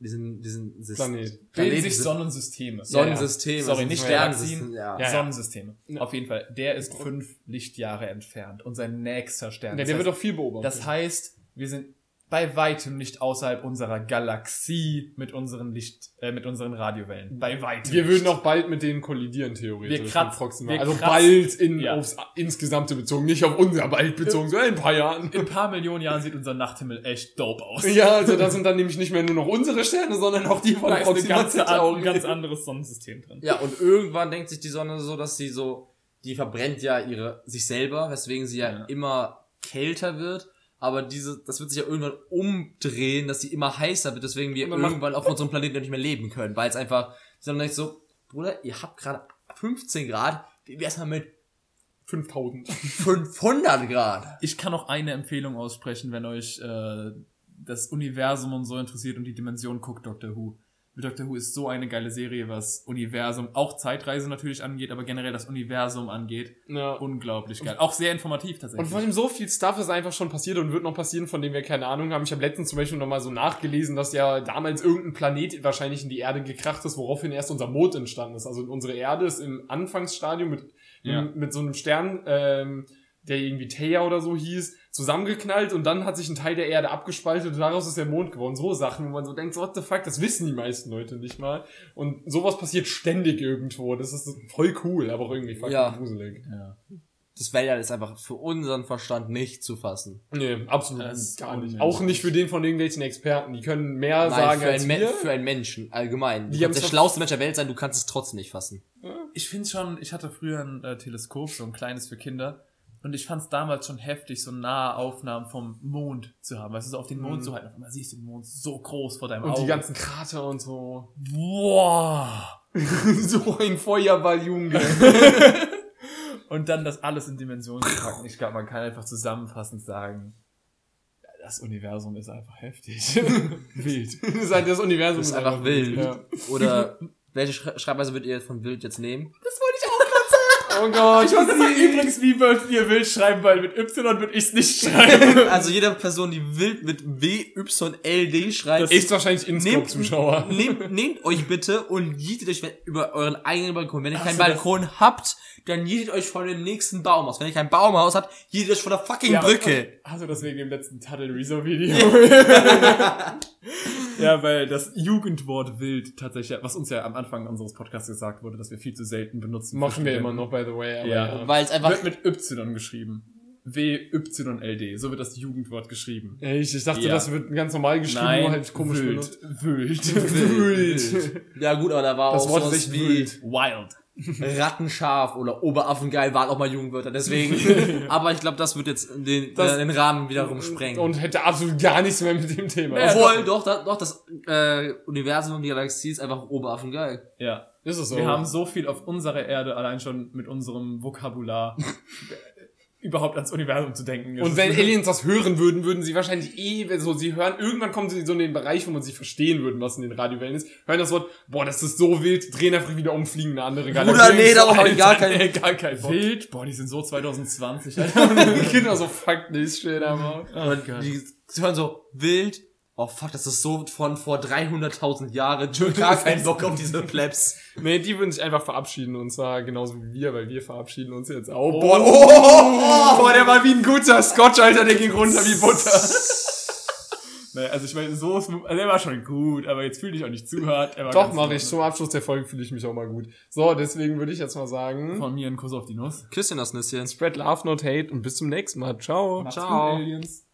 wir sind, wir sind Syst- Planet. bilden sich sind- Sonnensysteme. Sonnensysteme. Sorry, also nicht Sternensystem, Galaxien, Ja. Ja, ja. Sonnensysteme. Ja. Auf jeden Fall. Der ist fünf Lichtjahre entfernt. Unser nächster Stern. Ja, der wird doch viel beobachtet. Das heißt, wir sind bei weitem nicht außerhalb unserer Galaxie mit unseren Licht, äh, mit unseren Radiowellen. Bei weitem. wir würden auch bald mit denen kollidieren, theoretisch. Wir kratz- mit Proxima. wir also kratz- bald in, Ja. aufs insgesamte bezogen, nicht auf unser bald bezogen, sondern in ein paar Jahren. In ein paar Millionen Jahren sieht unser Nachthimmel echt dope aus. Ja, also da sind dann nämlich nicht mehr nur noch unsere Sterne, sondern auch die von Da ist eine Proxima ganze, Centauri. ein ganz anderes Sonnensystem drin. Ja, und irgendwann denkt sich die Sonne so, dass sie so, die verbrennt ja ihre, sich selber, weswegen sie ja, Ja. immer kälter wird. Aber diese, das wird sich ja irgendwann umdrehen, dass sie immer heißer wird, deswegen wir irgendwann auf unserem Planeten nicht mehr leben können, weil es einfach, Sonne denkt so, Bruder, ihr habt gerade 15 Grad, wie wär's mal mit 5000. 500 Grad. Ich kann noch eine Empfehlung aussprechen, wenn euch äh, das Universum und so interessiert und die Dimension guckt, Doctor Who. Doctor Who ist so eine geile Serie, was Universum, auch Zeitreise natürlich angeht, aber generell das Universum angeht. Ja. Unglaublich geil. Auch sehr informativ tatsächlich. Und vor allem so viel Stuff ist einfach schon passiert und wird noch passieren, von dem wir keine Ahnung haben. Ich habe letztens zum Beispiel nochmal so nachgelesen, dass ja damals irgendein Planet wahrscheinlich in die Erde gekracht ist, woraufhin erst unser Mond entstanden ist. Also unsere Erde ist im Anfangsstadium mit, Ja. mit, so einem Stern, ähm, der irgendwie Theia oder so hieß, zusammengeknallt und dann hat sich ein Teil der Erde abgespaltet und daraus ist der Mond geworden. So Sachen, wo man so denkt, what the fuck, das wissen die meisten Leute nicht mal. Und sowas passiert ständig irgendwo. Das ist voll cool, aber auch irgendwie fucking Ja. gruselig. ja. Das Weltall ist einfach für unseren Verstand nicht zu fassen. Nee, absolut Das gar nicht. Auch nicht für den von irgendwelchen Experten. Die können mehr sagen für, als einen Me- wir. für einen Menschen allgemein. Du Die kannst der schlauste Mensch der Welt sein, du kannst es trotzdem nicht fassen. Ich finde schon, ich hatte früher ein äh, Teleskop, so ein kleines für Kinder. Und ich fand es damals schon heftig, so nahe Aufnahmen vom Mond zu haben. Weißt du, so auf den Mond Mhm. zu halten. Auf einmal siehst du den Mond so groß vor deinem Und Auge. die ganzen Krater und so. Boah! so ein Feuerball, Junge. Und dann das alles in Dimensionen zu packen. Ich glaube, man kann einfach zusammenfassend sagen, das Universum ist einfach heftig. Wild. das halt das Universum. Das ist einfach wild. Ja. Oder welche Schrei- Schreibweise würdet ihr von wild jetzt nehmen? Oh Gott. Ich wollte sagen, übrigens, wie würdet ihr wild schreiben, weil mit Y würde ich es nicht schreiben. Also jede Person, die wild mit W-Y-L-D schreibt, Das ist wahrscheinlich Inscope-Zuschauer. nehmt, nehmt euch bitte und jietet euch über euren eigenen Balkon. Wenn ihr keinen so, Balkon habt, dann jietet euch vor dem nächsten Baumhaus. Wenn ihr kein Baumhaus habt, jietet euch vor der fucking Brücke. Also das wegen dem letzten Tuttle Rezo Video. ja, weil das Jugendwort wild tatsächlich, was uns ja am Anfang unseres Podcasts gesagt wurde, dass wir viel zu selten benutzen. Machen wir immer noch, by the way. Aber Ja. ja. Weil es einfach Wird mit Y geschrieben. W-Y-L-D. So wird das Jugendwort geschrieben. Echt? Ich dachte, Ja. das wird ganz normal geschrieben, nur halt komisch wild. benutzt. Wild. Wild. Ja gut, aber da war Das auch Wort sowas wie wild. Wild. Rattenscharf oder Oberaffengeil waren auch mal Jugendwörter, deswegen. aber ich glaube, das wird jetzt den, Das- äh, den Rahmen wiederum sprengen. Und hätte absolut gar nichts mehr mit dem Thema. Ja, Obwohl, doch, doch, doch, das äh, Universum und die Galaxie ist einfach Oberaffengeil. Ja. Ist es so? Wir haben so viel auf unserer Erde allein schon mit unserem Vokabular überhaupt ans Universum zu denken. Und wenn Aliens das hören würden, würden sie wahrscheinlich eh, so, sie hören, irgendwann kommen sie so in den Bereich, wo man sie verstehen würden, was in den Radiowellen ist, hören das Wort, boah, das ist so wild, drehen einfach wieder um, fliegen in eine andere Bruder, nee, darauf hab ich gar keinen- nee, gar keinen Bock. Wild, boah, die sind so 2020, Alter. Kinder so, fuck this shit, aber. Und die sie hören so wild. Oh fuck, das ist so von vor 300.000 Jahren. Ich hab gar keinen Bock auf diese Plebs. Nee, die würden sich einfach verabschieden und zwar genauso wie wir, weil wir verabschieden uns jetzt auch. Oh, Boah, oh, oh, boah, der war wie ein guter Scotch, Alter, der ging runter wie Butter. Nee, also ich meine, so ist, also der war schon gut, aber jetzt fühl dich auch nicht zu hart. Doch, mache ich. Zum Abschluss der Folge fühle ich mich auch mal gut. So, deswegen würde ich jetzt mal sagen. Von mir ein Kuss auf die Nuss. Küsschen das Nüsschen. spread love, not hate und bis zum nächsten Mal. Ciao. Macht's Ciao. gut, Aliens.